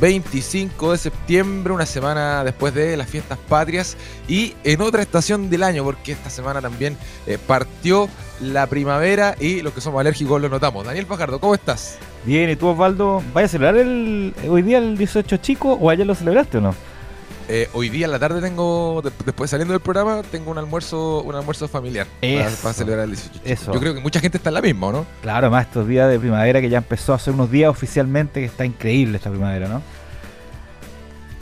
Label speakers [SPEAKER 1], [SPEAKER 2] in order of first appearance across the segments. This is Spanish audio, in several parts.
[SPEAKER 1] 25 de septiembre, una semana después de las fiestas patrias y en otra estación del año, porque esta semana también eh, partió la primavera y los que somos alérgicos lo notamos. Daniel Fajardo, ¿cómo estás?
[SPEAKER 2] Bien, ¿y tú Osvaldo? ¿Vaya a celebrar el, hoy día el 18 chico o ayer lo celebraste o no?
[SPEAKER 1] Eh, hoy día en la tarde tengo, después saliendo del programa, tengo un almuerzo, un almuerzo familiar para, celebrar el 18. Eso. Yo creo que mucha gente está en la misma, ¿no?
[SPEAKER 2] Claro, más estos días de primavera que ya empezó hace unos días oficialmente, que está increíble esta primavera, ¿no?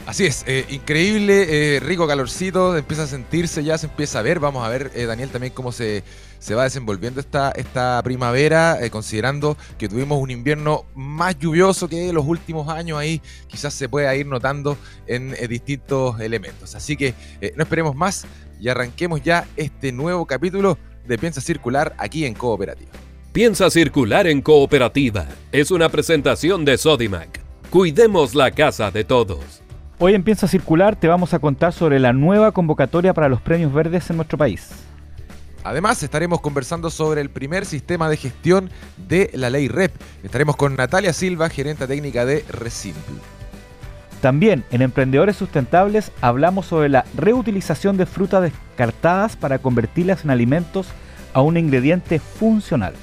[SPEAKER 1] Así es, eh, increíble, eh, rico calorcito, empieza a sentirse, ya se empieza a ver. Vamos a ver, Daniel, también cómo se, se, va desenvolviendo esta, esta primavera, considerando que tuvimos un invierno más lluvioso que los últimos años ahí, quizás se pueda ir notando en distintos elementos. Así que no esperemos más y arranquemos ya este nuevo capítulo de Piensa Circular aquí en Cooperativa.
[SPEAKER 3] Piensa Circular en Cooperativa es una presentación de Sodimac. Cuidemos la casa de todos.
[SPEAKER 2] Hoy en Piensa Circular te vamos a contar sobre la nueva convocatoria para los premios verdes en nuestro país.
[SPEAKER 1] Además, estaremos conversando sobre el primer sistema de gestión de la ley REP. Estaremos con Natalia Silva, gerente técnica de Resimple.
[SPEAKER 2] También en Emprendedores Sustentables hablamos sobre la reutilización de frutas descartadas para convertirlas en alimentos a un ingrediente funcional.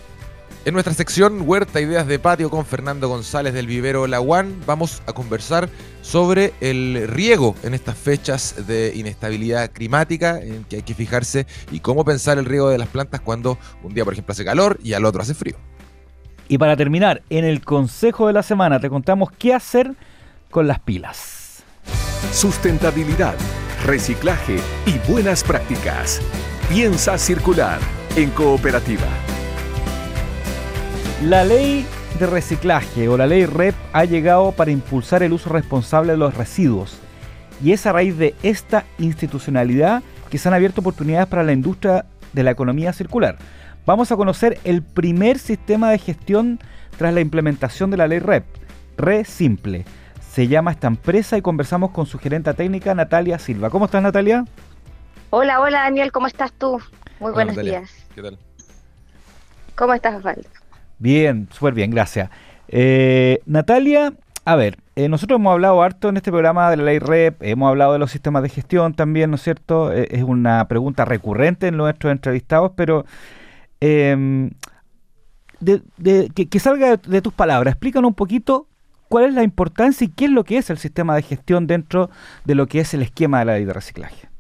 [SPEAKER 1] En nuestra sección Huerta Ideas de Patio con Fernando González del Vivero Laguán vamos a conversar sobre el riego en estas fechas de inestabilidad climática en que hay que fijarse y cómo pensar el riego de las plantas cuando un día por ejemplo hace calor y al otro hace frío.
[SPEAKER 2] Y para terminar, en el consejo de la semana te contamos qué hacer con las pilas.
[SPEAKER 3] Sustentabilidad, reciclaje y buenas prácticas. Piensa circular en cooperativa.
[SPEAKER 2] La ley de reciclaje o la ley REP ha llegado para impulsar el uso responsable de los residuos. Y es a raíz de esta institucionalidad que se han abierto oportunidades para la industria de la economía circular. Vamos a conocer el primer sistema de gestión tras la implementación de la ley REP, Re Simple. Se llama esta empresa y conversamos con su gerente técnica Natalia Silva. ¿Cómo estás Natalia?
[SPEAKER 4] Hola, hola Daniel, ¿cómo estás tú? Muy buenos días. ¿Qué tal? ¿Cómo estás, Osvaldo?
[SPEAKER 2] Bien, súper bien, gracias. Eh, Natalia, a ver, eh, nosotros hemos hablado harto en este programa de la ley REP, hemos hablado de los sistemas de gestión también, ¿no es cierto? Eh, es una pregunta recurrente en nuestros entrevistados, pero em, que, salga de, tus palabras, explícanos un poquito cuál es la importancia y qué es lo que es el sistema de gestión dentro de lo que es el esquema de la ley de reciclaje.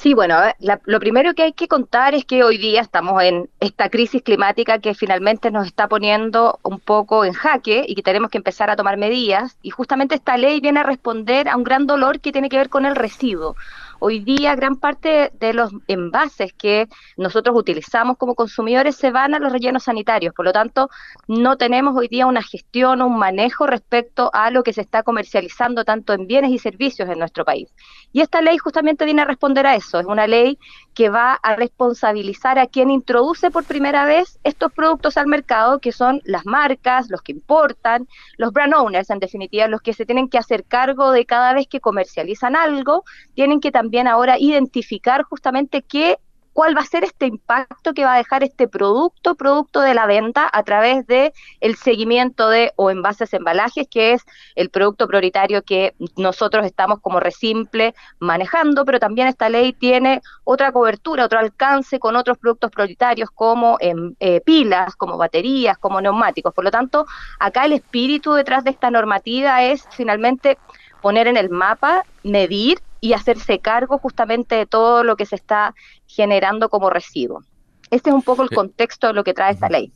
[SPEAKER 4] Sí, bueno, lo primero que hay que contar es que hoy día estamos en esta crisis climática que finalmente nos está poniendo un poco en jaque y que tenemos que empezar a tomar medidas. Y justamente esta ley viene a responder a un gran dolor que tiene que ver con el residuo. Hoy día gran parte de los envases que nosotros utilizamos como consumidores se van a los rellenos sanitarios, por lo tanto no tenemos hoy día una gestión o un manejo respecto a lo que se está comercializando tanto en bienes y servicios en nuestro país. Y esta ley justamente viene a responder a eso, es una ley que va a responsabilizar a quien introduce por primera vez estos productos al mercado, que son las marcas, los que importan, los brand owners, en definitiva, los que se tienen que hacer cargo de cada vez que comercializan algo, tienen que también también ahora identificar justamente qué cuál va a ser este impacto que va a dejar este producto, producto de la venta a través de el seguimiento de o envases embalajes, que es el producto prioritario que nosotros estamos como Resimple manejando, pero también esta ley tiene otra cobertura, otro alcance con otros productos prioritarios como en, eh, pilas, como baterías, como neumáticos. Por lo tanto, acá el espíritu detrás de esta normativa es finalmente poner en el mapa, medir y hacerse cargo justamente de todo lo que se está generando como residuo. Este es un poco el contexto de lo que trae esta ley.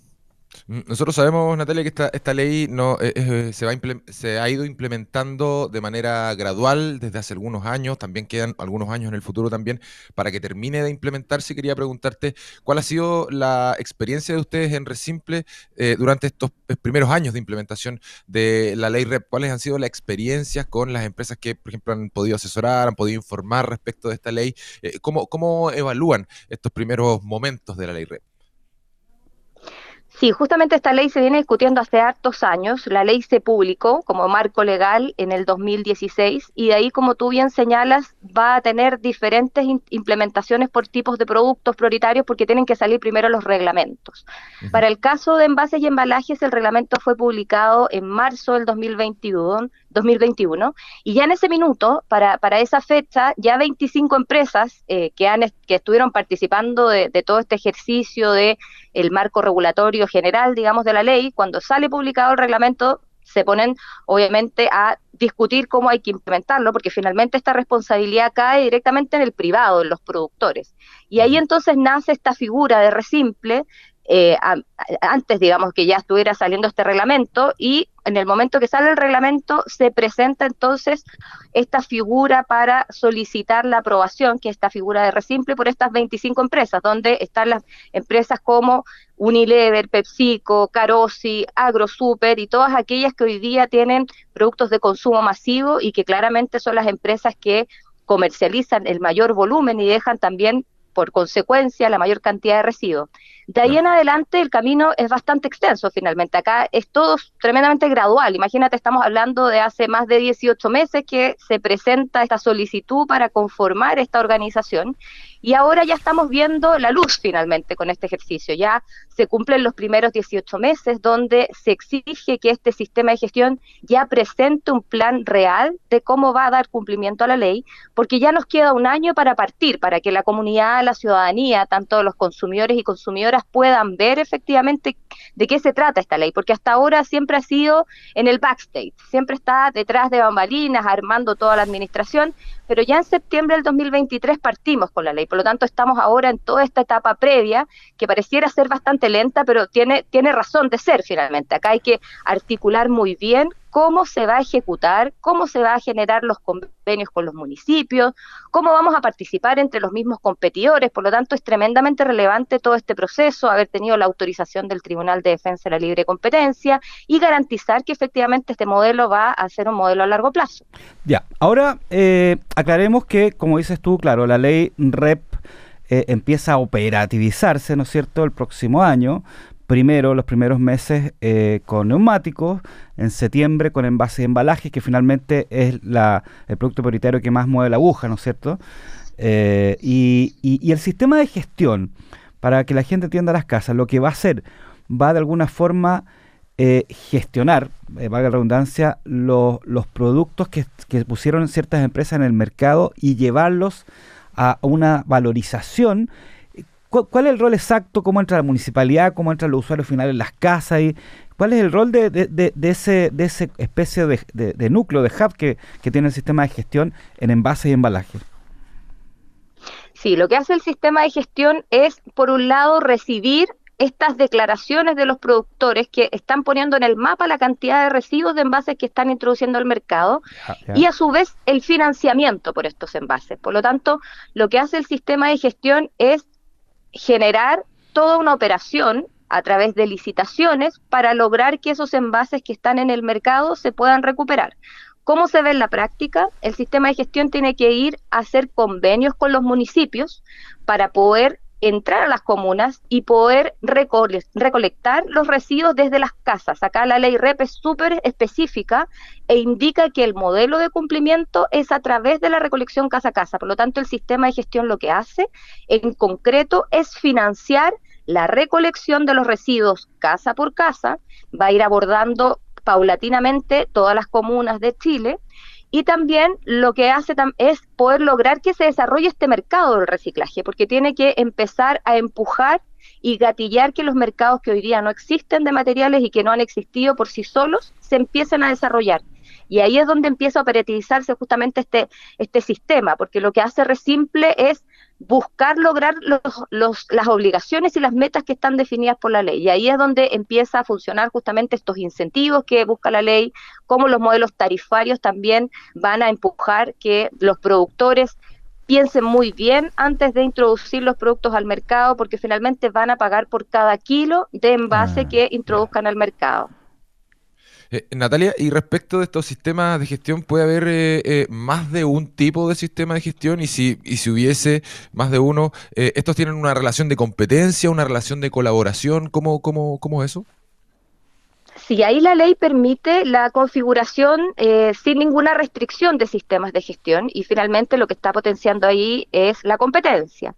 [SPEAKER 1] Mm, nosotros sabemos, Natalia, que esta, ley no eh, eh, se, va se ha ido implementando de manera gradual desde hace algunos años, también quedan algunos años en el futuro también para que termine de implementarse. Quería preguntarte cuál ha sido la experiencia de ustedes en Resimple eh, durante estos primeros años de implementación de la ley REP. ¿Cuáles han sido las experiencias con las empresas que, por ejemplo, han podido asesorar, han podido informar respecto de esta ley? ¿cómo, ¿Cómo evalúan estos primeros momentos de la ley REP?
[SPEAKER 4] Sí, justamente esta ley se viene discutiendo hace hartos años. La ley se publicó como marco legal en el 2016 y de ahí, como tú bien señalas, va a tener diferentes implementaciones por tipos de productos prioritarios porque tienen que salir primero los reglamentos. Para el caso de envases y embalajes, el reglamento fue publicado en marzo del 2021 2021. Y ya en ese minuto, para, para esa fecha, ya 25 empresas eh, que, han, que estuvieron participando de, todo este ejercicio de el marco regulatorio general, digamos, de la ley, cuando sale publicado el reglamento, se ponen obviamente a discutir cómo hay que implementarlo, porque finalmente esta responsabilidad cae directamente en el privado, en los productores. Y ahí entonces nace esta figura de resimple, eh, antes, digamos, que ya estuviera saliendo este reglamento y en el momento que sale el reglamento se presenta entonces esta figura para solicitar la aprobación, que es esta figura de resimple por estas 25 empresas, donde están las empresas como Unilever, PepsiCo, Carosi, AgroSuper y todas aquellas que hoy día tienen productos de consumo masivo y que claramente son las empresas que comercializan el mayor volumen y dejan también por consecuencia la mayor cantidad de residuos. De ahí en adelante el camino es bastante extenso finalmente. Acá es todo tremendamente gradual. Imagínate, estamos hablando de hace más de 18 meses que se presenta esta solicitud para conformar esta organización y ahora ya estamos viendo la luz finalmente con este ejercicio. Ya se cumplen los primeros 18 meses donde se exige que este sistema de gestión ya presente un plan real de cómo va a dar cumplimiento a la ley, porque ya nos queda un año para partir, para que la comunidad, la ciudadanía, tanto los consumidores y consumidoras puedan ver efectivamente de qué se trata esta ley, porque hasta ahora siempre ha sido en el backstage, siempre está detrás de bambalinas, armando toda la administración, pero ya en septiembre del 2023 partimos con la ley. Por lo tanto, estamos ahora en toda esta etapa previa que pareciera ser bastante lenta, pero tiene, tiene razón de ser finalmente. Acá hay que articular muy bien cómo se va a ejecutar, cómo se va a generar los convenios con los municipios, cómo vamos a participar entre los mismos competidores. Por lo tanto, es tremendamente relevante todo este proceso, haber tenido la autorización del Tribunal de Defensa de la Libre Competencia y garantizar que efectivamente este modelo va a ser un modelo a largo plazo.
[SPEAKER 2] Ya, ahora eh, aclaremos que, como dices tú, claro, la ley REP eh, empieza a operativizarse, ¿no es cierto?, el próximo año, primero, los primeros meses eh, con neumáticos, en septiembre con envases y embalajes, que finalmente es la, el producto prioritario que más mueve la aguja, ¿no es cierto? Eh, y, el sistema de gestión, para que la gente entienda las casas, lo que va a hacer, va de alguna forma eh, gestionar, valga la redundancia, los productos que, que pusieron ciertas empresas en el mercado y llevarlos a una valorización ¿Cuál es el rol exacto? ¿Cómo entra la municipalidad? ¿Cómo entra el usuario final en las casas? Y ¿Cuál es el rol de, de, ese, de ese especie de, núcleo, de hub que, tiene el sistema de gestión en envases y embalajes?
[SPEAKER 4] Sí, lo que hace el sistema de gestión es, por un lado, recibir estas declaraciones de los productores que están poniendo en el mapa la cantidad de residuos de envases que están introduciendo al mercado y a su vez el financiamiento por estos envases. Por lo tanto, lo que hace el sistema de gestión es generar toda una operación a través de licitaciones para lograr que esos envases que están en el mercado se puedan recuperar. ¿Cómo se ve en la práctica? El sistema de gestión tiene que ir a hacer convenios con los municipios para poder entrar a las comunas y poder recolectar los residuos desde las casas. Acá la ley REP es súper específica e indica que el modelo de cumplimiento es a través de la recolección casa a casa. Por lo tanto, el sistema de gestión lo que hace en concreto es financiar la recolección de los residuos casa por casa, va a ir abordando paulatinamente todas las comunas de Chile y también lo que hace es poder lograr que se desarrolle este mercado del reciclaje, porque tiene que empezar a empujar y gatillar que los mercados que hoy día no existen de materiales y que no han existido por sí solos se empiecen a desarrollar. Y ahí es donde empieza a operativizarse justamente este, este sistema, porque lo que hace Resimple es buscar lograr los, las obligaciones y las metas que están definidas por la ley. Y ahí es donde empieza a funcionar justamente estos incentivos que busca la ley, como los modelos tarifarios también van a empujar que los productores piensen muy bien antes de introducir los productos al mercado, porque finalmente van a pagar por cada kilo de envase ah, que introduzcan al mercado.
[SPEAKER 1] Eh, Natalia, y respecto de estos sistemas de gestión, ¿puede haber eh, eh, más de un tipo de sistema de gestión? Y si, y si hubiese más de uno, ¿estos tienen una relación de competencia, una relación de colaboración? ¿Cómo, cómo, cómo es eso?
[SPEAKER 4] Sí, ahí la ley permite la configuración sin ninguna restricción de sistemas de gestión y finalmente lo que está potenciando ahí es la competencia.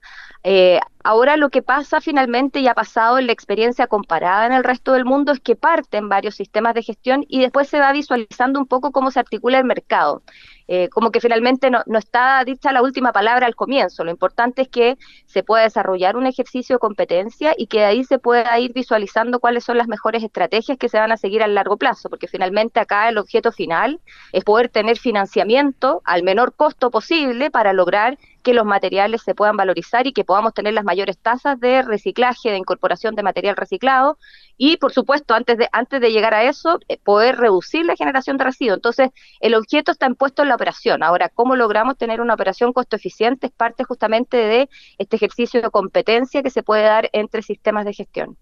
[SPEAKER 4] Eh, ahora lo que pasa finalmente y ha pasado en la experiencia comparada en el resto del mundo es que parten varios sistemas de gestión y después se va visualizando un poco cómo se articula el mercado. Eh, como que finalmente no, no, está dicha la última palabra al comienzo. Lo importante es que se pueda desarrollar un ejercicio de competencia y que de ahí se pueda ir visualizando cuáles son las mejores estrategias que se van a seguir a largo plazo, porque finalmente acá el objeto final es poder tener financiamiento al menor costo posible para lograr que los materiales se puedan valorizar y que podamos tener las mayores tasas de reciclaje, de incorporación de material reciclado y, por supuesto, antes de, antes de llegar a eso, eh, poder reducir la generación de residuos. Entonces, el objeto está impuesto en la operación. Ahora, ¿cómo logramos tener una operación costo eficiente? Es parte justamente de este ejercicio de competencia que se puede dar entre sistemas de gestión.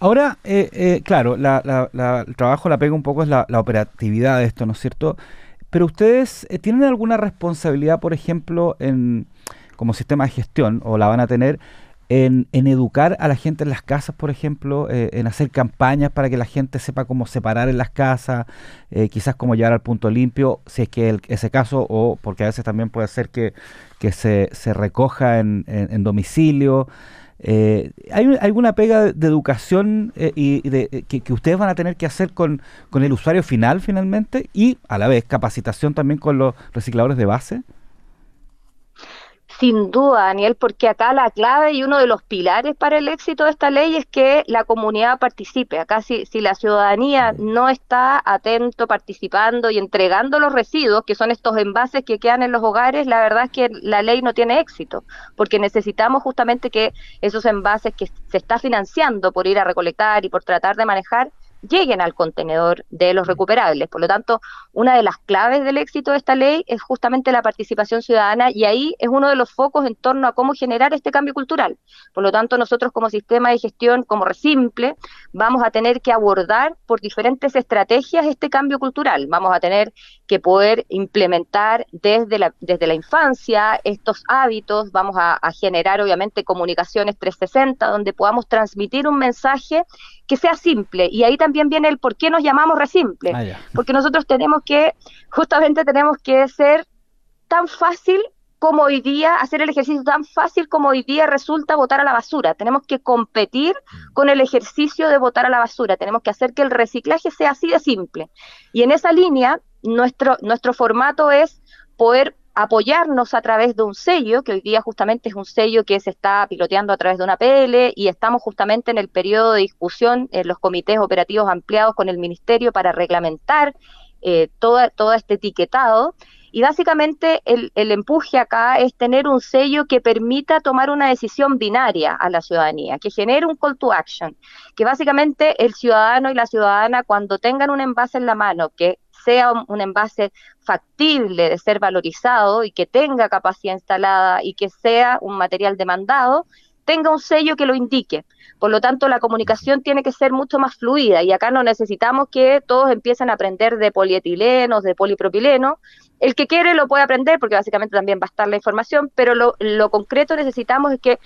[SPEAKER 2] Ahora, eh, eh, claro, el trabajo la pega un poco es la, operatividad de esto, ¿no es cierto? Pero ustedes eh, tienen alguna responsabilidad, por ejemplo, en como sistema de gestión, o la van a tener, en, educar a la gente en las casas, por ejemplo, eh, en hacer campañas para que la gente sepa cómo separar en las casas, eh, quizás cómo llegar al punto limpio, si es que ese caso, o porque a veces también puede ser que, se, se, recoja en, en, domicilio. ¿Hay alguna pega de, educación y de, que, que, ustedes van a tener que hacer con el usuario final finalmente y a la vez capacitación también con los recicladores de base?
[SPEAKER 4] Sin duda, Daniel, porque acá la clave y uno de los pilares para el éxito de esta ley es que la comunidad participe. Acá si, si la ciudadanía no está atento, participando y entregando los residuos, que son estos envases que quedan en los hogares, la verdad es que la ley no tiene éxito, porque necesitamos justamente que esos envases que se está financiando por ir a recolectar y por tratar de manejar, lleguen al contenedor de los recuperables. Por lo tanto, una de las claves del éxito de esta ley es justamente la participación ciudadana y ahí es uno de los focos en torno a cómo generar este cambio cultural. Por lo tanto, nosotros como sistema de gestión, como Resimple, vamos a tener que abordar por diferentes estrategias este cambio cultural. Vamos a tener que poder implementar desde la, desde la infancia estos hábitos, vamos a, a generar obviamente comunicaciones 360 donde podamos transmitir un mensaje que sea simple. Y ahí también viene el por qué nos llamamos Resimple. Ah, Porque nosotros tenemos que, justamente tenemos que ser tan fácil como hoy día, hacer el ejercicio tan fácil como hoy día resulta votar a la basura. Tenemos que competir mm. con el ejercicio de votar a la basura. Tenemos que hacer que el reciclaje sea así de simple. Y en esa línea, nuestro, nuestro formato es poder apoyarnos a través de un sello, que hoy día justamente es un sello que se está piloteando a través de una PL y estamos justamente en el periodo de discusión en los comités operativos ampliados con el Ministerio para reglamentar eh, todo, todo este etiquetado. Y básicamente el, el, empuje acá es tener un sello que permita tomar una decisión binaria a la ciudadanía, que genere un call to action, que básicamente el ciudadano y la ciudadana cuando tengan un envase en la mano, que sea un, envase factible de ser valorizado y que tenga capacidad instalada y que sea un material demandado, tenga un sello que lo indique. Por lo tanto, la comunicación tiene que ser mucho más fluida y acá no necesitamos que todos empiecen a aprender de polietilenos, de polipropileno. El que quiere lo puede aprender porque básicamente también va a estar la información, pero lo, concreto necesitamos es que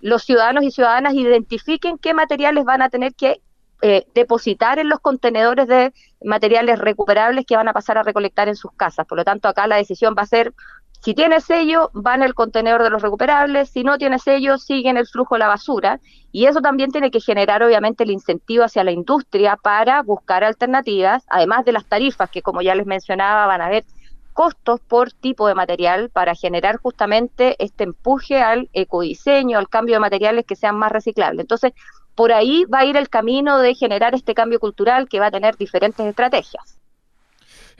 [SPEAKER 4] los ciudadanos y ciudadanas identifiquen qué materiales van a tener que eh, depositar en los contenedores de materiales recuperables que van a pasar a recolectar en sus casas. Por lo tanto, acá la decisión va a ser, si tiene sello, va en el contenedor de los recuperables, si no tiene sello, sigue en el flujo de la basura. Y eso también tiene que generar, obviamente, el incentivo hacia la industria para buscar alternativas, además de las tarifas que, como ya les mencionaba, van a haber costos por tipo de material para generar justamente este empuje al ecodiseño, al cambio de materiales que sean más reciclables. Entonces, por ahí va a ir el camino de generar este cambio cultural que va a tener diferentes estrategias.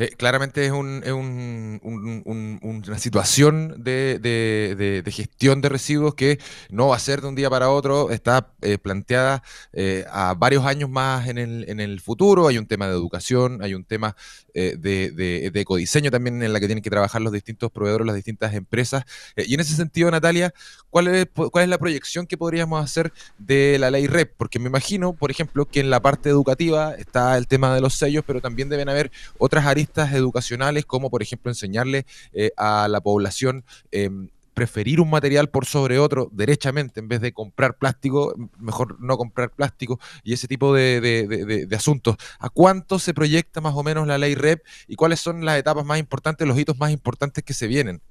[SPEAKER 1] Eh, claramente es, un, es un, una situación de, gestión de residuos que no va a ser de un día para otro, está eh, planteada eh, a varios años más en el, en el futuro. Hay un tema de educación, hay un tema de, ecodiseño también en la que tienen que trabajar los distintos proveedores, las distintas empresas. y en ese sentido, Natalia, ¿cuál es, ¿cuál es la proyección que podríamos hacer de la ley REP? Porque me imagino, por ejemplo, que en la parte educativa está el tema de los sellos, pero también deben haber otras aristas educacionales, como por ejemplo enseñarle eh, a la población em, preferir un material por sobre otro derechamente en vez de comprar plástico, mejor no comprar plástico y ese tipo de, asuntos. ¿A cuánto se proyecta más o menos la ley REP y cuáles son las etapas más importantes, los hitos más importantes que se vienen?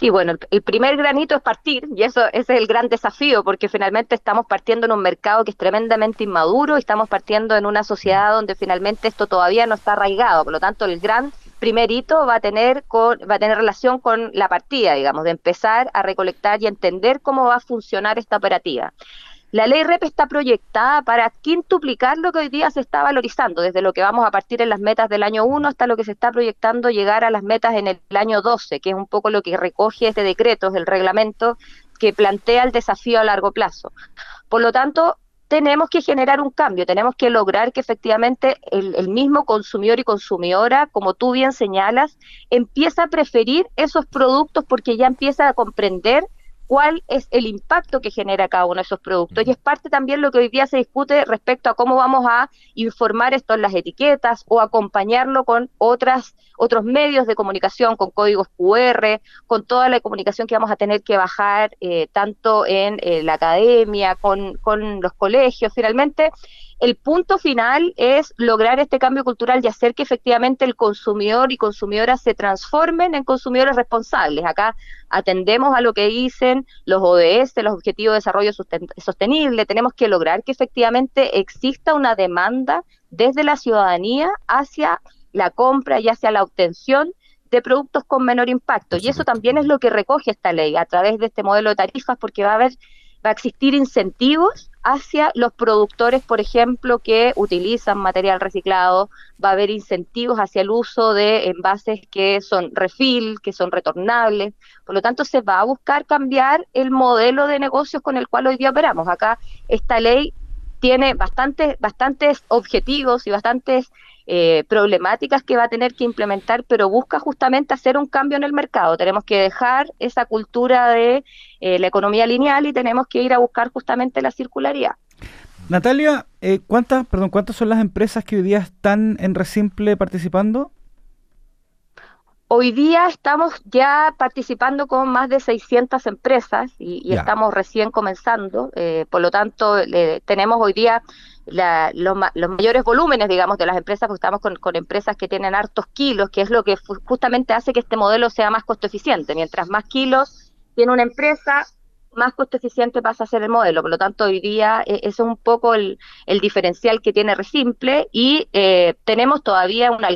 [SPEAKER 4] Sí, bueno, el primer granito es partir y eso ese es el gran desafío porque finalmente estamos partiendo en un mercado que es tremendamente inmaduro y estamos partiendo en una sociedad donde finalmente esto todavía no está arraigado, por lo tanto el gran primer hito va a tener con, va a tener relación con la partida, digamos, de empezar a recolectar y entender cómo va a funcionar esta operativa. La ley REP está proyectada para quintuplicar lo que hoy día se está valorizando, desde lo que vamos a partir en las metas del año 1 hasta lo que se está proyectando llegar a las metas en el año 12, que es un poco lo que recoge este decreto, el reglamento que plantea el desafío a largo plazo. Por lo tanto, tenemos que generar un cambio, tenemos que lograr que efectivamente el, el, mismo consumidor y consumidora, como tú bien señalas, empiece a preferir esos productos porque ya empieza a comprender cuál es el impacto que genera cada uno de esos productos. Y es parte también lo que hoy día se discute respecto a cómo vamos a informar esto en las etiquetas o acompañarlo con otras, otros medios de comunicación, con códigos QR, con toda la comunicación que vamos a tener que bajar, eh, tanto en eh, la academia, con, con los colegios. Finalmente, el punto final es lograr este cambio cultural y hacer que efectivamente el consumidor y consumidora se transformen en consumidores responsables. Acá atendemos a lo que dicen los ODS, los Objetivos de Desarrollo Sostenible. Tenemos que lograr que efectivamente exista una demanda desde la ciudadanía hacia la compra y hacia la obtención de productos con menor impacto. Y eso también es lo que recoge esta ley a través de este modelo de tarifas, porque va a haber, va a existir incentivos hacia los productores, por ejemplo, que utilizan material reciclado, va a haber incentivos hacia el uso de envases que son refill, que son retornables. Por lo tanto, se va a buscar cambiar el modelo de negocios con el cual hoy día operamos. Acá esta ley tiene bastantes, bastantes objetivos y bastantes eh, problemáticas que va a tener que implementar, pero busca justamente hacer un cambio en el mercado. Tenemos que dejar esa cultura de eh, la economía lineal y tenemos que ir a buscar justamente la circularidad.
[SPEAKER 2] Natalia, eh, ¿cuántas, perdón, ¿cuántas son las empresas que hoy día están en Resimple participando?
[SPEAKER 4] Hoy día estamos ya participando con más de 600 empresas y, estamos recién comenzando, por lo tanto tenemos hoy día los, mayores volúmenes, digamos, de las empresas, porque estamos con, con, empresas que tienen hartos kilos, que es lo que justamente hace que este modelo sea más costo eficiente. Mientras más kilos tiene una empresa, más costo eficiente pasa a ser el modelo. Por lo tanto, hoy día eh, eso es un poco el, diferencial que tiene Resimple y eh, tenemos todavía una,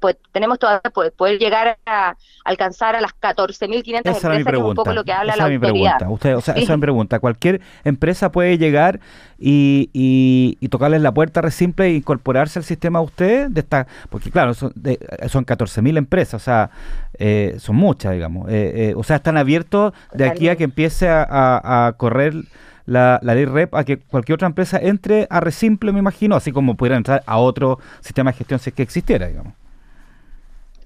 [SPEAKER 4] pues, tenemos todavía poder, llegar a alcanzar a las 14.500 empresas, que es un poco lo que habla la
[SPEAKER 2] mi Pregunta. Usted, o sea, Esa es mi pregunta. Cualquier empresa puede llegar y, y, tocarles la puerta a Resimple e incorporarse al sistema de ustedes, de esta, porque claro, son, son 14.000 empresas, o sea, eh, son muchas, digamos. o sea, están abiertos de aquí a que empiece a a, correr la, ley REP a que cualquier otra empresa entre a Resimple, me imagino, así como pudiera entrar a otro sistema de gestión si es que existiera, digamos.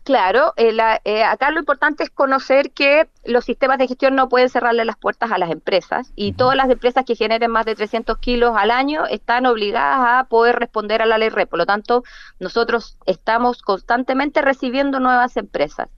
[SPEAKER 4] Claro, eh, eh, acá lo importante es conocer que los sistemas de gestión no pueden cerrarle las puertas a las empresas y todas las empresas que generen más de 300 kilos al año están obligadas a poder responder a la ley REP. Por lo tanto, nosotros estamos constantemente recibiendo nuevas empresas.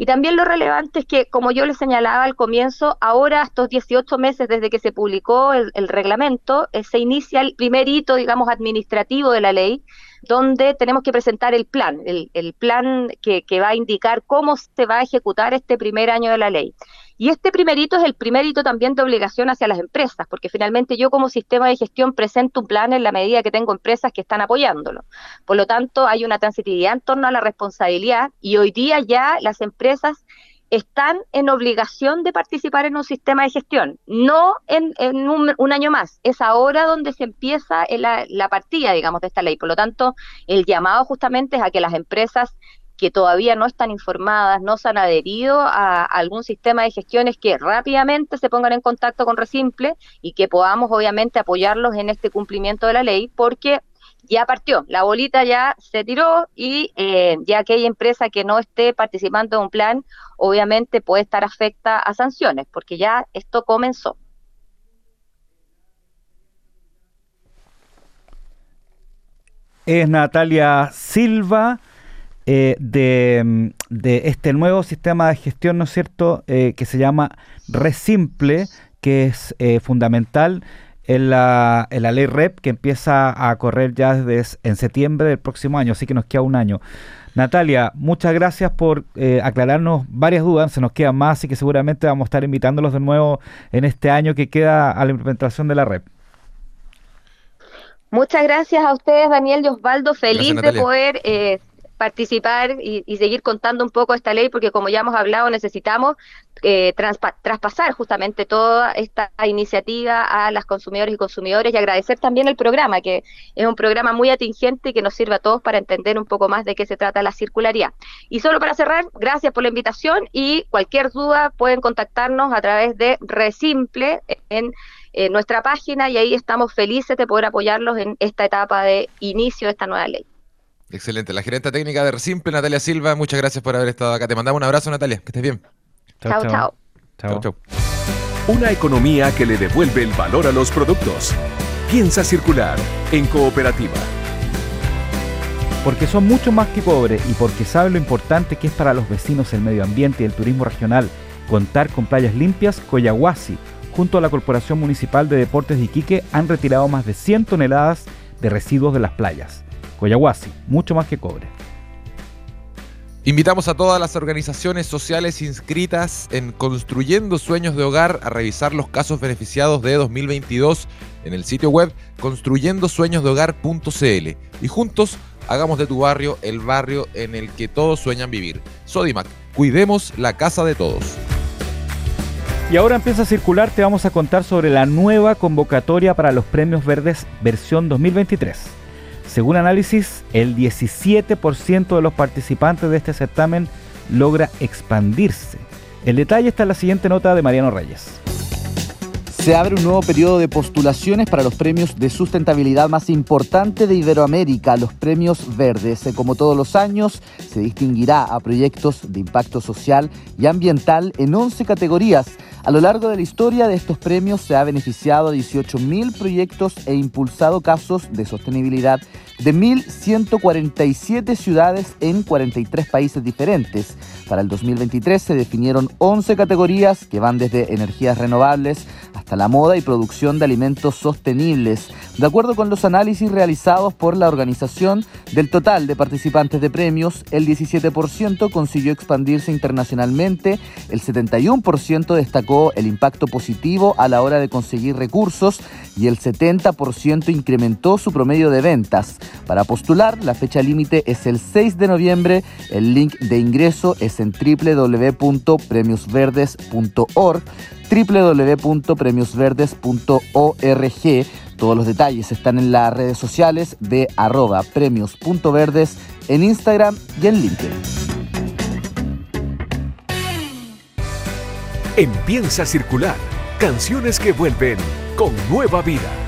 [SPEAKER 4] Y también lo relevante es que, como yo les señalaba al comienzo, ahora, estos 18 meses desde que se publicó el, reglamento, eh, se inicia el primer hito, digamos, administrativo de la ley, donde tenemos que presentar el plan, el, plan que, que, va a indicar cómo se va a ejecutar este primer año de la ley. Y este primer hito es el primer hito también de obligación hacia las empresas, porque finalmente yo como sistema de gestión presento un plan en la medida que tengo empresas que están apoyándolo. Por lo tanto, hay una transitividad en torno a la responsabilidad y hoy día ya las empresas están en obligación de participar en un sistema de gestión, no en, un, año más. Es ahora donde se empieza la partida, digamos, de esta ley. Por lo tanto, el llamado justamente es a que las empresas que todavía no están informadas, no se han adherido a, algún sistema de gestiones que rápidamente se pongan en contacto con Resimple y que podamos obviamente apoyarlos en este cumplimiento de la ley, porque ya partió, la bolita ya se tiró y eh, ya aquella empresa que no esté participando en un plan, obviamente puede estar afecta a sanciones, porque ya esto comenzó.
[SPEAKER 2] Es Natalia Silva eh, de, de, este nuevo sistema de gestión, ¿no es cierto?, eh, que se llama Resimple, que es eh, fundamental en la, en la ley REP, que empieza a correr ya desde en septiembre del próximo año, así que nos queda un año. Natalia, muchas gracias por aclararnos varias dudas, se nos quedan más, así que seguramente vamos a estar invitándolos de nuevo en este año que queda a la implementación de la REP.
[SPEAKER 4] Muchas gracias a ustedes, Daniel y Osvaldo. Feliz de poder participar y, seguir contando un poco esta ley, porque como ya hemos hablado, necesitamos eh, traspasar justamente toda esta iniciativa a las consumidores y consumidores y agradecer también el programa, que es un programa muy atingente y que nos sirve a todos para entender un poco más de qué se trata la circularidad. Y solo para cerrar, gracias por la invitación y cualquier duda pueden contactarnos a través de Resimple en nuestra página y ahí estamos felices de poder apoyarlos en esta etapa de inicio de esta nueva ley.
[SPEAKER 1] Excelente. La gerente técnica de Resimple, Natalia Silva, muchas gracias por haber estado acá. Te mandamos un abrazo, Natalia. Que estés bien.
[SPEAKER 4] Chao, chao.
[SPEAKER 3] Chao, chao. Una economía que le devuelve el valor a los productos. Piensa circular en cooperativa.
[SPEAKER 2] Porque son mucho más que pobres y porque saben lo importante que es para los vecinos el medio ambiente y el turismo regional contar con playas limpias, Coyahuasi, junto a la Corporación Municipal de Deportes de Iquique, han retirado más de 100 toneladas de residuos de las playas. Coyahuasi, mucho más que cobre.
[SPEAKER 1] Invitamos a todas las organizaciones sociales inscritas en Construyendo Sueños de Hogar a revisar los casos beneficiados de 2022 en el sitio web construyendosueñosdehogar.cl y juntos hagamos de tu barrio el barrio en el que todos sueñan vivir. Sodimac, cuidemos la casa de todos.
[SPEAKER 2] Y ahora empieza a circular, te vamos a contar sobre la nueva convocatoria para los Premios Verdes versión 2023. Según análisis, el 17% de los participantes de este certamen logra expandirse. El detalle está en la siguiente nota de Mariano Reyes.
[SPEAKER 5] Se abre un nuevo periodo de postulaciones para los premios de sustentabilidad más importante de Iberoamérica, los premios verdes. Como todos los años, se distinguirá a proyectos de impacto social y ambiental en 11 categorías a lo largo de la historia de estos premios se ha beneficiado a 18.000 proyectos e impulsado casos de sostenibilidad de 1.147 ciudades en 43 países diferentes. Para el 2023 se definieron 11 categorías que van desde energías renovables hasta la moda y producción de alimentos sostenibles. De acuerdo con los análisis realizados por la organización, del total de participantes de premios, el 17% consiguió expandirse internacionalmente, el 71% destacó el impacto positivo a la hora de conseguir recursos y el 70% incrementó su promedio de ventas. Para postular, la fecha límite es el 6 de noviembre, el link de ingreso es en www.premiosverdes.org www.premiosverdes.org. Todos los detalles están en las redes sociales de arroba premios.verdes en Instagram y en LinkedIn.
[SPEAKER 3] Empieza a circular canciones que vuelven con nueva vida.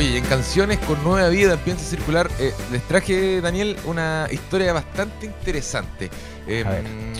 [SPEAKER 1] Oye, en canciones con nueva vida empieza a circular. Eh, les traje, Daniel, una historia bastante interesante. Em,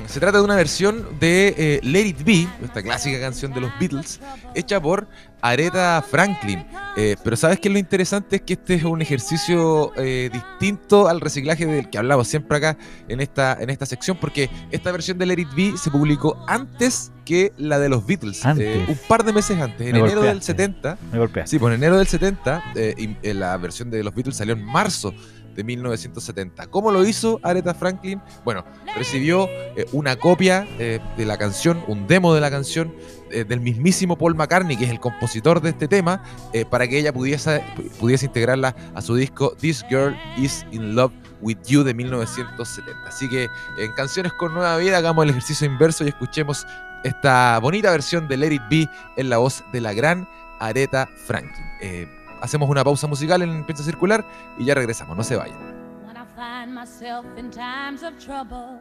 [SPEAKER 1] se trata de una versión de eh, Let It Be, esta clásica canción de los Beatles, hecha por Aretha Franklin. Eh, pero ¿sabes qué es lo interesante? Es que este es un ejercicio eh, distinto al reciclaje del que hablamos siempre acá en esta, en esta sección, porque esta versión de Let It Be se publicó antes que la de los Beatles, un par de meses antes, en enero del 70. Me sí, pues en enero del 70, y, la versión de los Beatles salió en marzo de 1970. ¿Cómo lo hizo Aretha Franklin? Bueno, recibió eh, una copia eh, de la canción, un demo de la canción eh, del mismísimo Paul McCartney, que es el compositor de este tema, para que ella pudiese, pudiese integrarla a su disco This Girl Is in Love With You de 1970. Así que en Canciones con Nueva Vida hagamos el ejercicio inverso y escuchemos esta bonita versión de Let It Be en la voz de la gran Aretha Franklin. Hacemos una pausa musical en Piensa Circular y ya regresamos, no se vayan.
[SPEAKER 6] When I find myself in times of trouble,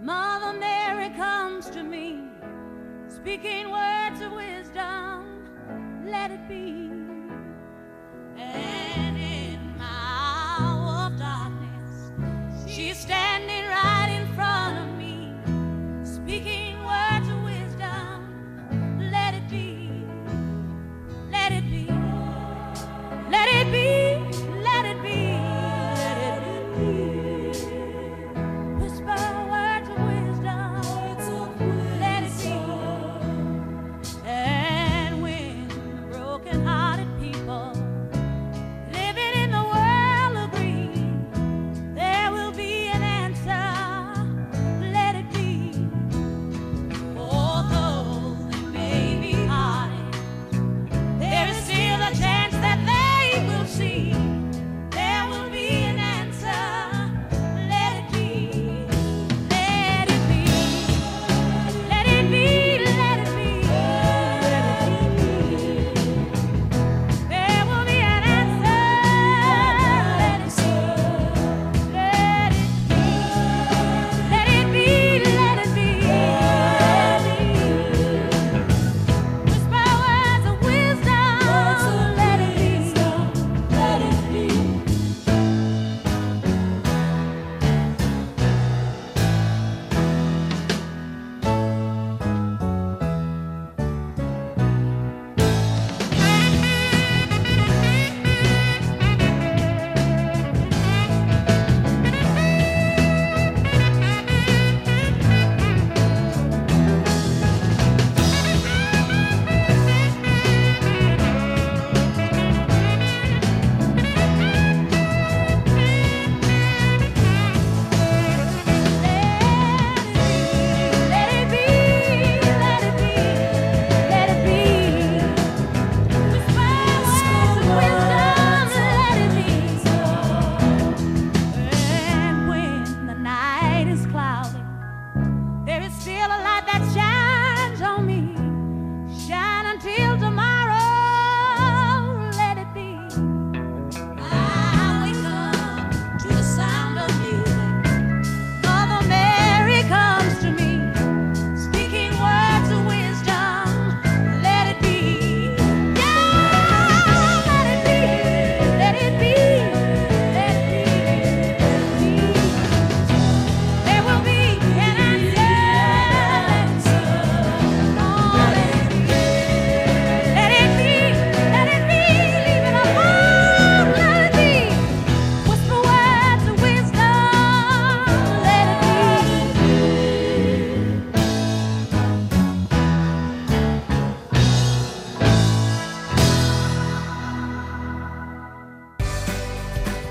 [SPEAKER 6] Mother Mary comes to me, speaking words of wisdom, let it be. And in my hour of darkness, she's standing right in front of me,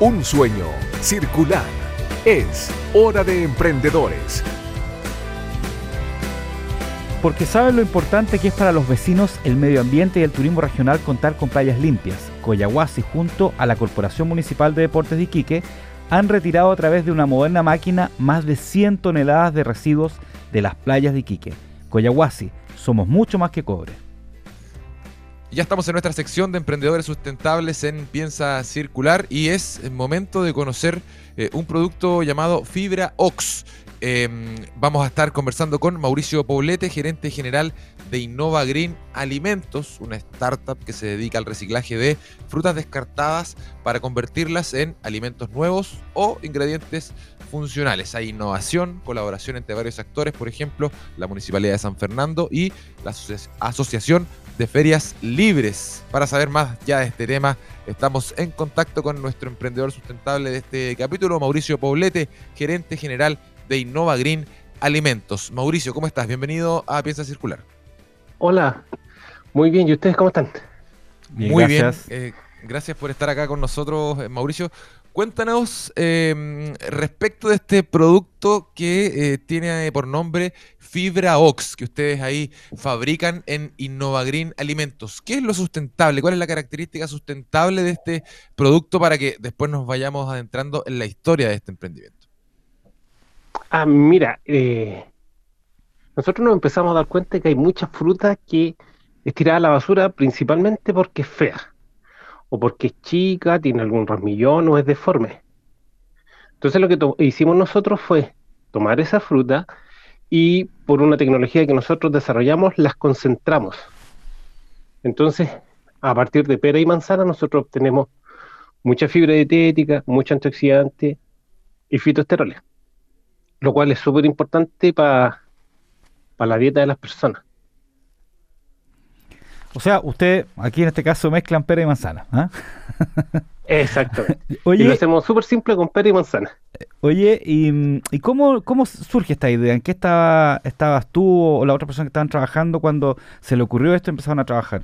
[SPEAKER 3] Un sueño circular. Es hora de emprendedores.
[SPEAKER 2] Porque saben lo importante que es para los vecinos, el medio ambiente y el turismo regional contar con playas limpias. Coyahuasi junto a la Corporación Municipal de Deportes de Iquique han retirado a través de una moderna máquina más de 100 toneladas de residuos de las playas de Iquique. Coyahuasi, somos mucho más que cobre.
[SPEAKER 1] Ya estamos en nuestra sección de emprendedores sustentables en Piensa Circular y es el momento de conocer eh, un producto llamado Fibra Ox. Eh, vamos a estar conversando con Mauricio Poblete, gerente general de Innova Green Alimentos, una startup que se dedica al reciclaje de frutas descartadas para convertirlas en alimentos nuevos o ingredientes funcionales. Hay innovación, colaboración entre varios actores, por ejemplo, la Municipalidad de San Fernando y la Asoci- Asociación de Ferias Libres. Para saber más ya de este tema, estamos en contacto con nuestro emprendedor sustentable de este capítulo, Mauricio Poblete, gerente general de Innova Green Alimentos. Mauricio, ¿cómo estás? Bienvenido a Piensa Circular.
[SPEAKER 7] Hola, muy bien, ¿y ustedes cómo están?
[SPEAKER 2] Bien,
[SPEAKER 1] Muy
[SPEAKER 2] gracias.
[SPEAKER 1] bien, eh, gracias por estar acá con nosotros, eh, Mauricio. Cuéntanos eh, respecto de este producto que eh, tiene por nombre Fibra Ox, que ustedes ahí fabrican en Innovagreen Alimentos. ¿Qué es lo sustentable? ¿Cuál es la característica sustentable de este producto para que después nos vayamos adentrando en la historia de este emprendimiento?
[SPEAKER 7] Ah, mira, eh, nosotros nos empezamos a dar cuenta que hay muchas frutas que es tirada a la basura principalmente porque es fea, o porque es chica, tiene algún rasmillón o es deforme. Entonces lo que hicimos nosotros fue tomar esa fruta y por una tecnología que nosotros desarrollamos, las concentramos. Entonces, a partir de pera y manzana, nosotros obtenemos mucha fibra dietética, mucho antioxidante y fitoesteroles, lo cual es súper importante para la dieta de las personas.
[SPEAKER 2] O sea, usted aquí en este caso mezclan pera y manzana. ¿ah?
[SPEAKER 7] Exactamente. y lo hacemos súper simple con pera y manzana.
[SPEAKER 2] oye, ¿y, ¿y cómo, cómo surge esta idea? ¿En qué estaba, estabas tú o la otra persona que estaban trabajando cuando se le ocurrió esto y empezaron a trabajar?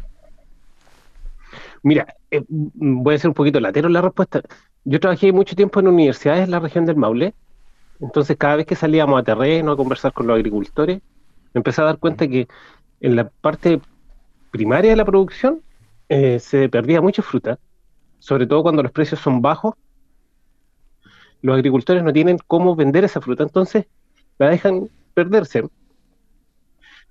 [SPEAKER 7] Mira, eh, voy a ser un poquito latero en la respuesta. Yo trabajé mucho tiempo en universidades en la región del Maule, entonces cada vez que salíamos a terreno a conversar con los agricultores, me empecé a dar cuenta que en la parte primaria de la producción eh, se perdía mucha fruta, sobre todo cuando los precios son bajos. Los agricultores no tienen cómo vender esa fruta, entonces la dejan perderse.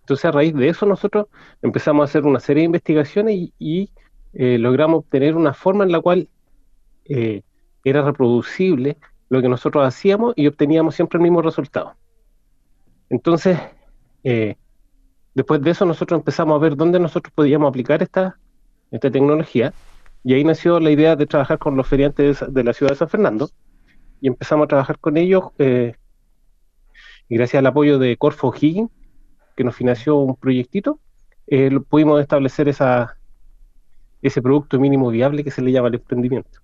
[SPEAKER 7] Entonces a raíz de eso nosotros empezamos a hacer una serie de investigaciones y, eh, logramos obtener una forma en la cual eh, era reproducible lo que nosotros hacíamos y obteníamos siempre el mismo resultado. Entonces, eh, después de eso nosotros empezamos a ver dónde nosotros podíamos aplicar esta, esta tecnología y ahí nació la idea de trabajar con los feriantes de, la ciudad de San Fernando y empezamos a trabajar con ellos eh, y gracias al apoyo de Corfo O'Higgins, que nos financió un proyectito, eh, pudimos establecer esa, ese producto mínimo viable que se le llama el emprendimiento.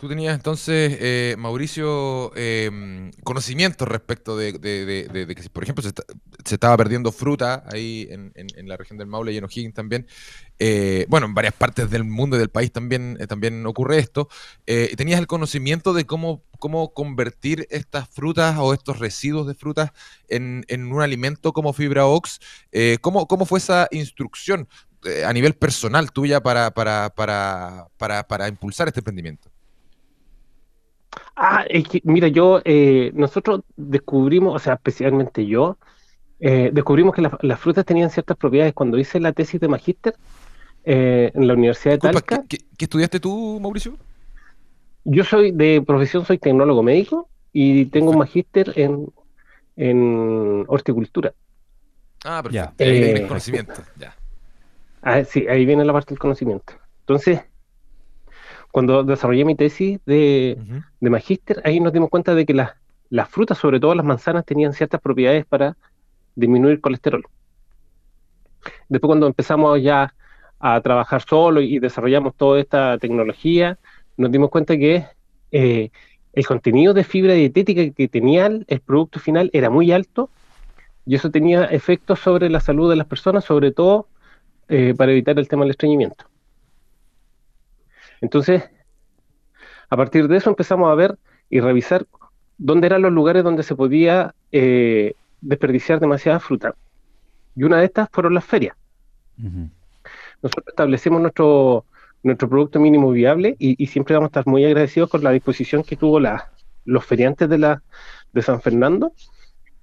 [SPEAKER 1] Tú tenías entonces, eh, Mauricio, eh, conocimientos respecto de, de- de- que, por ejemplo, se, está- se estaba perdiendo fruta ahí en, la región del Maule y en O'Higgins también. Eh, bueno, en varias partes del mundo y del país también, eh, también ocurre esto. Eh, tenías el conocimiento de cómo, cómo convertir estas frutas o estos residuos de frutas en, en un alimento como fibra ox. ¿cómo, ¿Cómo fue esa instrucción a nivel personal tuya para, para, para, para impulsar este emprendimiento?
[SPEAKER 7] Ah, es que, mira, yo, eh, nosotros descubrimos, o sea, especialmente yo, eh, descubrimos que la- las frutas tenían ciertas propiedades. Cuando hice la tesis de magíster eh, en la Universidad de Talca,
[SPEAKER 1] ¿qué, qué- qué estudiaste tú, Mauricio?
[SPEAKER 7] yo soy de profesión, soy tecnólogo médico y tengo un magíster en, en horticultura.
[SPEAKER 1] Ah,
[SPEAKER 2] Ya.
[SPEAKER 1] perfecto. Ahí
[SPEAKER 7] Eh,
[SPEAKER 1] tienes conocimiento. Ya.
[SPEAKER 7] Ah, sí, ahí viene la parte del conocimiento. Entonces, cuando desarrollé mi tesis de, magíster, ahí nos dimos cuenta de que las, las frutas, sobre todo las manzanas, tenían ciertas propiedades para disminuir colesterol. Después cuando empezamos ya a trabajar solo y desarrollamos toda esta tecnología, nos dimos cuenta que eh, el contenido de fibra dietética que tenía el, el producto final era muy alto y eso tenía efectos sobre la salud de las personas, sobre todo eh, para evitar el tema del estreñimiento. Entonces, a partir de eso empezamos a ver y revisar dónde eran los lugares donde se podía eh, desperdiciar demasiada fruta. Y una de estas fueron las ferias. Nosotros establecemos nuestro, nuestro producto mínimo viable y, y siempre vamos a estar muy agradecidos con la disposición que tuvo la, los feriantes de, la, de San Fernando,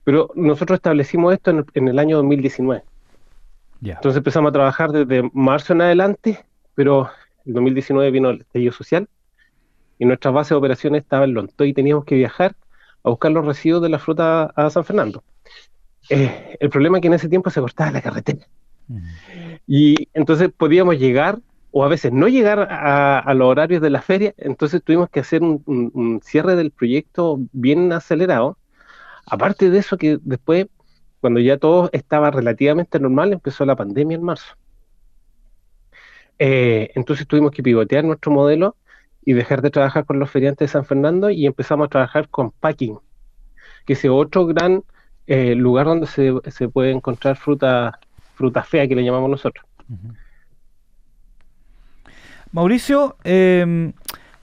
[SPEAKER 7] pero nosotros establecimos esto en el, en el año 2019.
[SPEAKER 2] Ya.
[SPEAKER 7] Entonces empezamos a trabajar desde marzo en adelante, pero el 2019 vino el estallido social y nuestra base de operaciones estaba en Lontoy y teníamos que viajar a buscar los residuos de la fruta a San Fernando. Eh, el problema es que en ese tiempo se cortaba la carretera.
[SPEAKER 2] Ujú.
[SPEAKER 7] Y entonces podíamos llegar o a veces no llegar a, a los horarios de la feria, entonces tuvimos que hacer un, un- un cierre del proyecto bien acelerado. Aparte de eso, que después, cuando ya todo estaba relativamente normal, empezó la pandemia en marzo. Eh, entonces tuvimos que pivotear nuestro modelo y dejar de trabajar con los feriantes de San Fernando y empezamos a trabajar con Packing, que es otro gran eh, lugar donde se, se puede encontrar fruta, fruta fea, que le llamamos nosotros.
[SPEAKER 2] Mauricio, eh,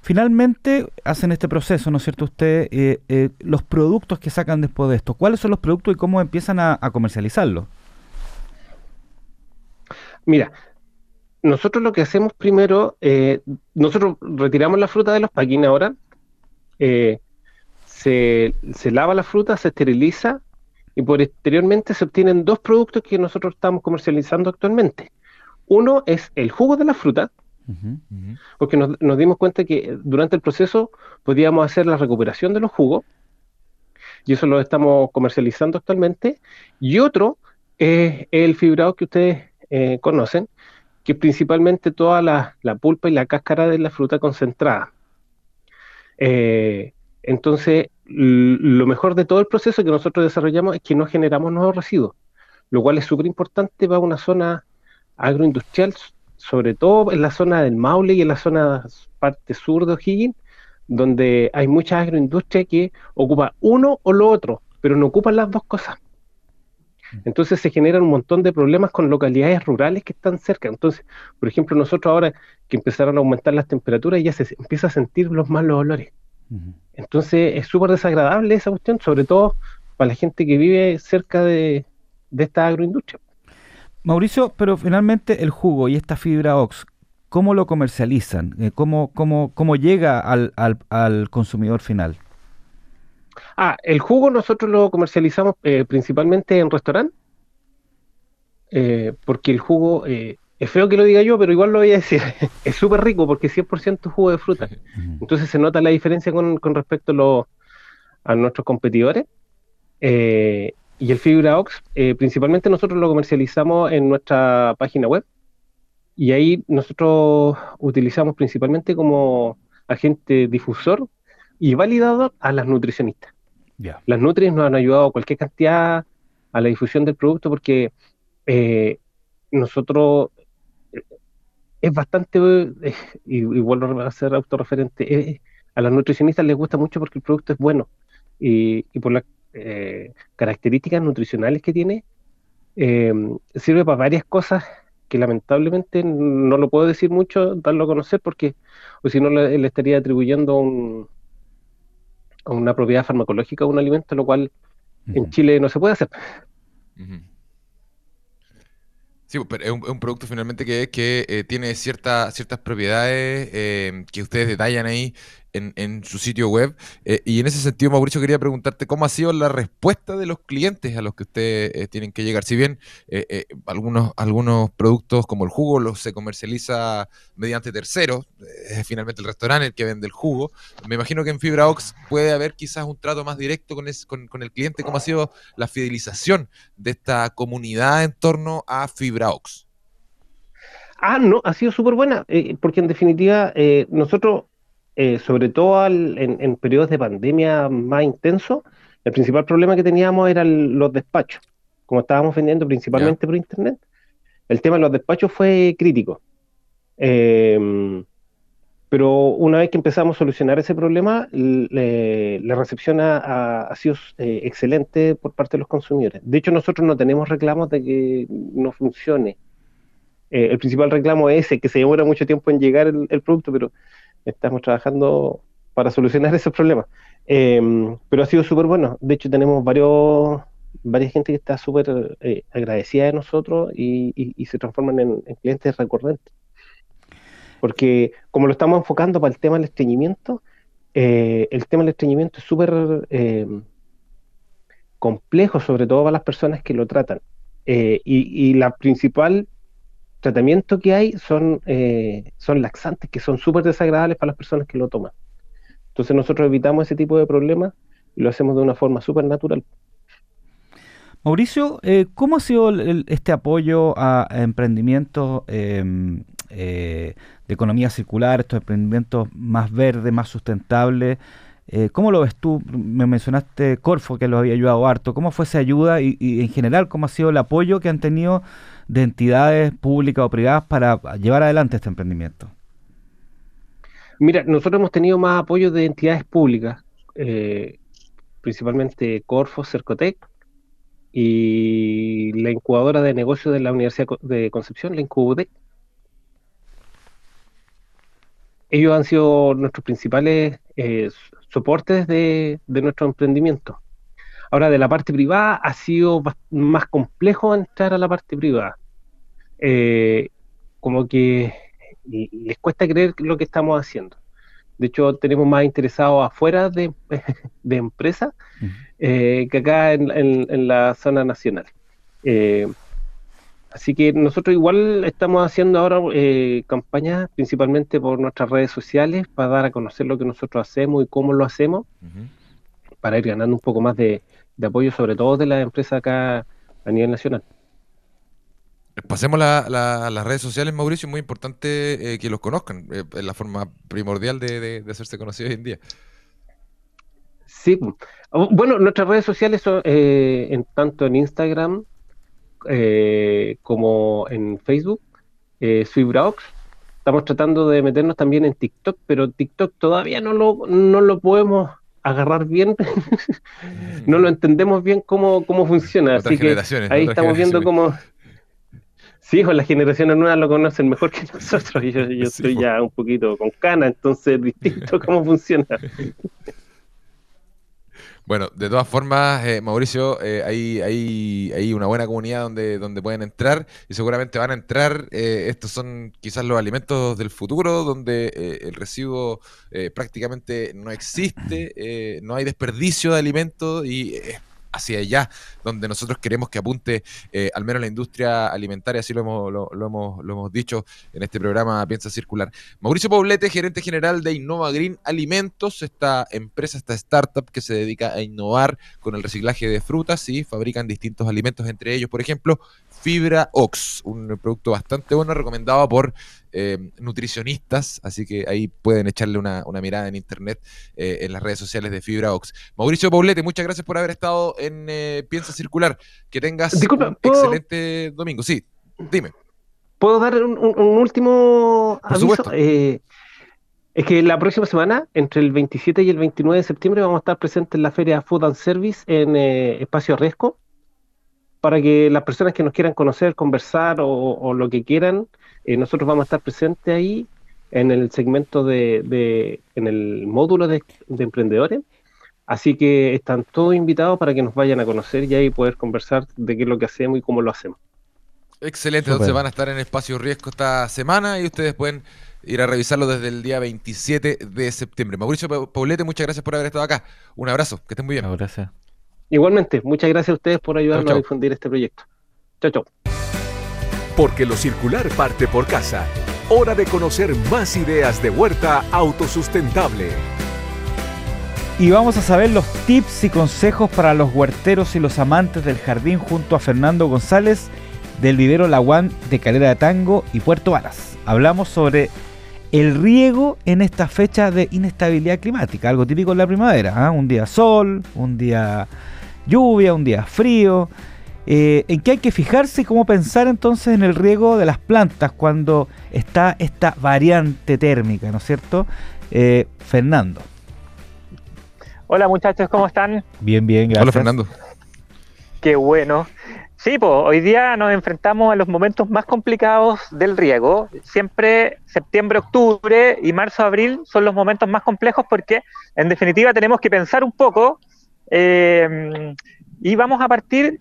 [SPEAKER 2] Finalmente hacen este proceso, ¿no es cierto? Usted, eh, eh, los productos que sacan después de esto, ¿cuáles son los productos y cómo empiezan a, a comercializarlos?
[SPEAKER 7] Mira, nosotros lo que hacemos primero, eh, nosotros retiramos la fruta de los paquines ahora, eh, se, se lava la fruta, se esteriliza y posteriormente se obtienen dos productos que nosotros estamos comercializando actualmente. Uno es el jugo de la fruta, porque nos, nos dimos cuenta que durante el proceso podíamos hacer la recuperación de los jugos, y eso lo estamos comercializando actualmente. Y otro es el fibrado que ustedes eh, conocen, que principalmente toda la, pulpa y la cáscara de la fruta concentrada. Eh, entonces, lo mejor de todo el proceso que nosotros desarrollamos es que no generamos nuevos residuos, lo cual es súper importante para una zona agroindustrial, sobre todo en la zona del Maule y en la zona parte sur de O'Higgins, donde hay mucha agroindustria que ocupa uno o lo otro, pero no ocupan las dos cosas. Entonces se generan un montón de problemas con localidades rurales que están cerca. Entonces, por ejemplo, nosotros ahora que empezaron a aumentar las temperaturas, ya se empieza a sentir los malos olores. Entonces es súper desagradable esa cuestión, sobre todo para la gente que vive cerca de, de esta agroindustria.
[SPEAKER 2] Mauricio, pero finalmente el jugo y esta fibra OX, ¿cómo lo comercializan? Eh, ¿Cómo, cómo, cómo llega al, al- al consumidor final?
[SPEAKER 7] Ah, el jugo nosotros lo comercializamos eh, principalmente en restaurante, eh, porque el jugo, eh, es feo que lo diga yo, pero igual lo voy a decir, es súper rico porque es 100% jugo de fruta. Entonces se nota la diferencia con, con respecto a, los- a nuestros competidores. Y el Fibra Ox, principalmente nosotros lo comercializamos en nuestra página web. Y ahí nosotros utilizamos principalmente como agente difusor y validador a las nutricionistas. Las Nutris nos han ayudado cualquier cantidad a la difusión del producto porque eh, nosotros eh, es bastante, eh, vuelvo a ser autorreferente, eh, a las nutricionistas les gusta mucho porque el producto es bueno y, y por las eh, características nutricionales que tiene, eh, sirve para varias cosas que lamentablemente no lo puedo decir mucho, darlo a conocer porque o si no le, le estaría atribuyendo un, a una propiedad farmacológica a un alimento, lo cual en. Chile no se puede hacer.
[SPEAKER 1] Sí, pero es un, es un producto finalmente que, que eh, tiene cierta- ciertas propiedades eh, que ustedes detallan ahí en, su sitio web. Eh, y en ese sentido, Mauricio, quería preguntarte cómo ha sido la respuesta de los clientes a los que ustedes eh, tienen que llegar. Si bien eh, algunos, algunos productos como el jugo los se comercializa mediante terceros, es finalmente el restaurante el que vende el jugo, me imagino que en Fibra Ox puede haber quizás un trato más directo con, el cliente. ¿Cómo ha sido la fidelización de esta comunidad en torno a Fibra Ox?
[SPEAKER 7] Ah, no, ha sido súper buena, porque en definitiva nosotros, eh, sobre todo al- en, en periodos de pandemia más intensos, el principal problema que teníamos eran los despachos. Como estábamos vendiendo principalmente por internet, el tema de los despachos fue crítico. Eh, pero una vez que empezamos a solucionar ese problema, le- la recepción ha, ha- ha sido eh, excelente por parte de los consumidores. De hecho, nosotros no tenemos reclamos de que no funcione. Eh, el principal reclamo es ese, que se demora mucho tiempo en llegar el, el producto, pero estamos trabajando para solucionar esos problemas. Eh, pero ha sido súper bueno. De hecho, tenemos varios, varias gente que está súper eh, agradecida de nosotros y, se transforman en, en clientes recurrentes. Porque como lo estamos enfocando para el tema del estreñimiento, eh, el tema del estreñimiento es súper eh, complejo, sobre todo para las personas que lo tratan. Eh, y la principal tratamiento que hay son, eh, son laxantes que son súper desagradables para las personas que lo toman. Entonces nosotros evitamos ese tipo de problemas y lo hacemos de una forma súper natural.
[SPEAKER 2] Mauricio, eh, ¿cómo ha sido este apoyo a, emprendimientos em, eh, de economía circular, estos emprendimientos más verdes, más sustentables? Eh, ¿Cómo lo ves tú? Me mencionaste Corfo, que los había ayudado harto. ¿Cómo fue esa ayuda y en general cómo ha sido el apoyo que han tenido de entidades públicas o privadas para llevar adelante este emprendimiento?
[SPEAKER 7] Mira, nosotros hemos tenido más apoyo de entidades públicas, eh, principalmente Corfo, Cercotec y la incubadora de negocios de la Universidad de Concepción, la Incubudec. ellos han sido nuestros principales eh, soportes de nuestro emprendimiento. Ahora, de la parte privada ha sido más complejo entrar a la parte privada. Eh, como que les cuesta creer lo que estamos haciendo. De hecho, tenemos más interesados afuera de, de empresas eh, que acá en, en- en la zona nacional. Eh, así que nosotros igual estamos haciendo ahora campañas principalmente por nuestras redes sociales para dar a conocer lo que nosotros hacemos y cómo lo hacemos, para ir ganando un poco más de, de apoyo, sobre todo de las empresas acá a nivel nacional.
[SPEAKER 1] Pasemos la- la- las redes sociales, Mauricio, es muy importante eh, que los conozcan. eh, es la forma primordial de, de- de hacerse conocido hoy en día.
[SPEAKER 7] Sí, oh, bueno, nuestras redes sociales son eh, en, tanto en Instagram eh, como en Facebook, eh. Estamos tratando de meternos también en TikTok, pero TikTok todavía no lo, no lo podemos agarrar bien, no lo entendemos bien cómo, cómo funciona.
[SPEAKER 1] Otras
[SPEAKER 7] Así que ahí estamos viendo cómo... Sí, pues las generaciones nuevas lo conocen mejor que nosotros. Yo, yo
[SPEAKER 1] Sí,
[SPEAKER 7] estoy
[SPEAKER 1] pues.
[SPEAKER 7] ya un poquito con cana, entonces es distinto cómo funciona.
[SPEAKER 1] Bueno, de todas formas, eh, Mauricio, eh, hay, hay, hay una buena comunidad donde, donde pueden entrar y seguramente van a entrar. eh, estos son quizás los alimentos del futuro, donde eh, el residuo prácticamente no existe, no hay desperdicio de alimentos y es hacia allá donde nosotros queremos que apunte eh, al menos la industria alimentaria, así lo hemos, lo, lo hemos, lo hemos dicho en este programa Piensa Circular. Mauricio Poblete, gerente general de Innova Green Alimentos, esta empresa, esta startup que se dedica a innovar con el reciclaje de frutas y fabrican distintos alimentos, entre ellos, por ejemplo, Fibra Ox, un producto bastante bueno, recomendado por eh, nutricionistas, así que ahí pueden echarle una, una mirada en internet, eh, en las redes sociales de Fibra Ox. Mauricio Poblete, muchas gracias por haber estado en eh, Piensa Circular. Que tengas
[SPEAKER 7] Disculpa,
[SPEAKER 1] un
[SPEAKER 7] ¿puedo-
[SPEAKER 1] excelente domingo. Sí, dime.
[SPEAKER 7] ¿Puedo dar un, último aviso? Eh, es que la próxima semana, entre el 27 y el 29 de septiembre, vamos a estar presentes en la Feria Food and Service en eh, Espacio Resco, para que las personas que nos quieran conocer, conversar o, o lo que quieran, eh, nosotros vamos a estar presentes ahí en el segmento de, de- en el módulo de, de emprendedores. Así que están todos invitados para que nos vayan a conocer y ahí poder conversar de qué es lo que hacemos y cómo lo hacemos.
[SPEAKER 1] Excelente,
[SPEAKER 2] Súper.
[SPEAKER 1] entonces van a estar en Espacio Riesgo esta semana y ustedes pueden ir a revisarlo desde el día 27 de septiembre. Mauricio Pa- Paulete, muchas gracias por haber estado acá. Un abrazo, que estén muy bien.
[SPEAKER 2] No, gracias.
[SPEAKER 7] Igualmente, muchas gracias a ustedes por ayudarnos
[SPEAKER 1] Chau, chau.
[SPEAKER 7] a difundir este proyecto. Chao, chao.
[SPEAKER 3] Porque lo circular parte por casa. Hora de conocer más ideas de huerta autosustentable.
[SPEAKER 2] Y vamos a saber los tips y consejos para los huerteros y los amantes del jardín junto a Fernando González del vivero Laguán de Calera de Tango y Puerto Varas. Hablamos sobre el riego en esta fecha de inestabilidad climática, algo típico en la primavera. ¿ah? Un día sol, un día lluvia, un día frío. Eh, ¿En qué hay que fijarse y cómo pensar entonces en el riego de las plantas cuando está esta variante térmica, ¿no es cierto? Eh, Fernando.
[SPEAKER 8] Hola muchachos, ¿cómo están?
[SPEAKER 2] Bien, bien, gracias.
[SPEAKER 1] Hola, Fernando.
[SPEAKER 8] Qué bueno. Sí, pues hoy día nos enfrentamos a los momentos más complicados del riego. Siempre septiembre, octubre y marzo, abril son los momentos más complejos porque en definitiva tenemos que pensar un poco eh, y vamos a partir,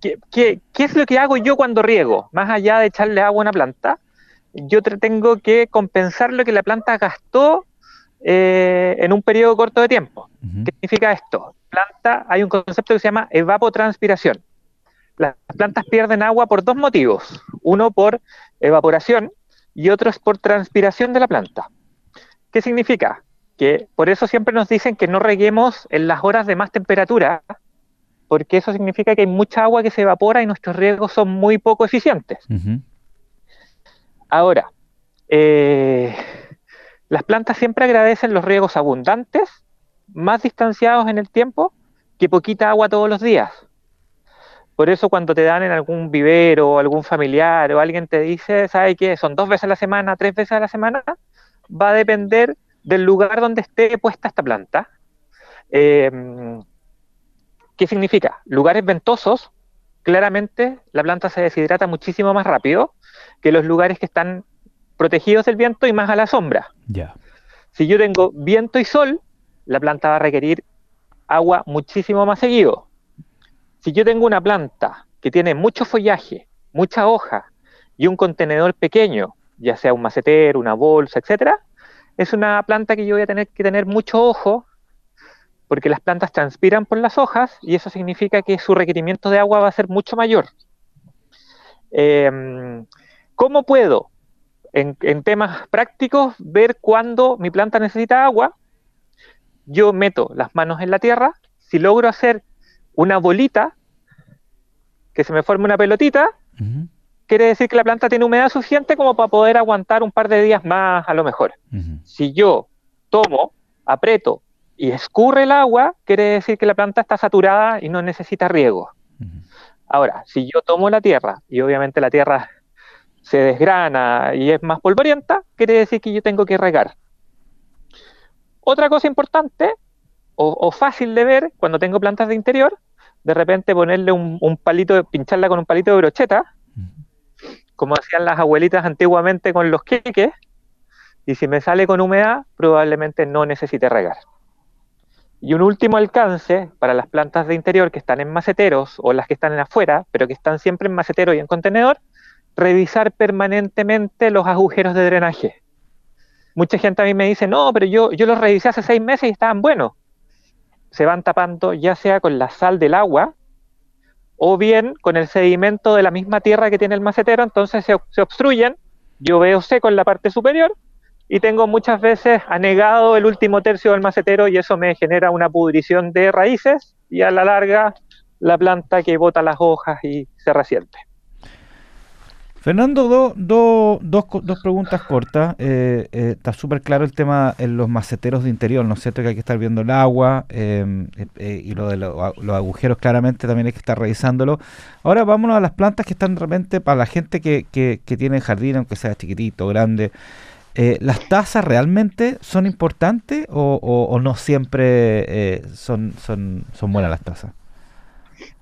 [SPEAKER 8] ¿qué, qué, qué es lo que hago yo cuando riego? Más allá de echarle agua a una planta, yo te- tengo que compensar lo que la planta gastó eh, en un periodo corto de tiempo. ¿Qué significa esto? Planta, hay un concepto que se llama evapotranspiración. Las plantas pierden agua por dos motivos. Uno por evaporación y otro es por transpiración de la planta. ¿Qué significa? Que por eso siempre nos dicen que no reguemos en las horas de más temperatura, porque eso significa que hay mucha agua que se evapora y nuestros riegos son muy poco eficientes. Ahora, eh, las plantas siempre agradecen los riegos abundantes, más distanciados en el tiempo, que poquita agua todos los días. Por eso cuando te dan en algún vivero o algún familiar o alguien te dice, ¿sabe qué? Son dos veces a la semana, tres veces a la semana, va a depender del lugar donde esté puesta esta planta. Eh, ¿Qué significa? Lugares ventosos, claramente la planta se deshidrata muchísimo más rápido que los lugares que están protegidos del viento y más a la sombra. Si yo tengo viento y sol, la planta va a requerir agua muchísimo más seguido. Si yo tengo una planta que tiene mucho follaje, mucha hoja y un contenedor pequeño, ya sea un macetero, una bolsa, etcétera, es una planta que yo voy a tener que tener mucho ojo porque las plantas transpiran por las hojas y eso significa que su requerimiento de agua va a ser mucho mayor. Em, ¿Cómo puedo, en, temas prácticos, ver cuándo mi planta necesita agua? Yo meto las manos en la tierra, si logro hacer una bolita, que se me forme una pelotita, quiere decir que la planta tiene humedad suficiente como para poder aguantar un par de días más a lo mejor. Si yo tomo, aprieto y escurre el agua, quiere decir que la planta está saturada y no necesita riego. Ahora, si yo tomo la tierra y obviamente la tierra se desgrana y es más polvorienta, quiere decir que yo tengo que regar. Otra cosa importante o, o fácil de ver cuando tengo plantas de interior, de repente ponerle un, un palito, pincharla con un palito de brocheta, como hacían las abuelitas antiguamente con los queques, y si me sale con humedad, probablemente no necesite regar. Y un último alcance para las plantas de interior que están en maceteros o las que están en afuera, pero que están siempre en macetero y en contenedor, revisar permanentemente los agujeros de drenaje. Mucha gente a mí me dice, no, pero yo, yo los revisé hace seis meses y estaban buenos. Se van tapando ya sea con la sal del agua o bien con el sedimento de la misma tierra que tiene el macetero, entonces se, obstruyen, yo veo seco en la parte superior y tengo muchas veces anegado el último tercio del macetero y eso me genera una pudrición de raíces y a la larga la planta que bota las hojas y se resiente.
[SPEAKER 2] Fernando, do- do- dos, dos preguntas cortas. Eh, eh, está súper claro el tema en los maceteros de interior, ¿no es cierto? Que hay que estar viendo el agua eh, eh, eh, y lo de los agujeros claramente también hay que estar revisándolo. Ahora vámonos a las plantas que están de repente para la gente que, que, que tiene jardín, aunque sea chiquitito, grande. ¿Las tasas realmente son importantes o, o- o no siempre son, son, son buenas las tasas?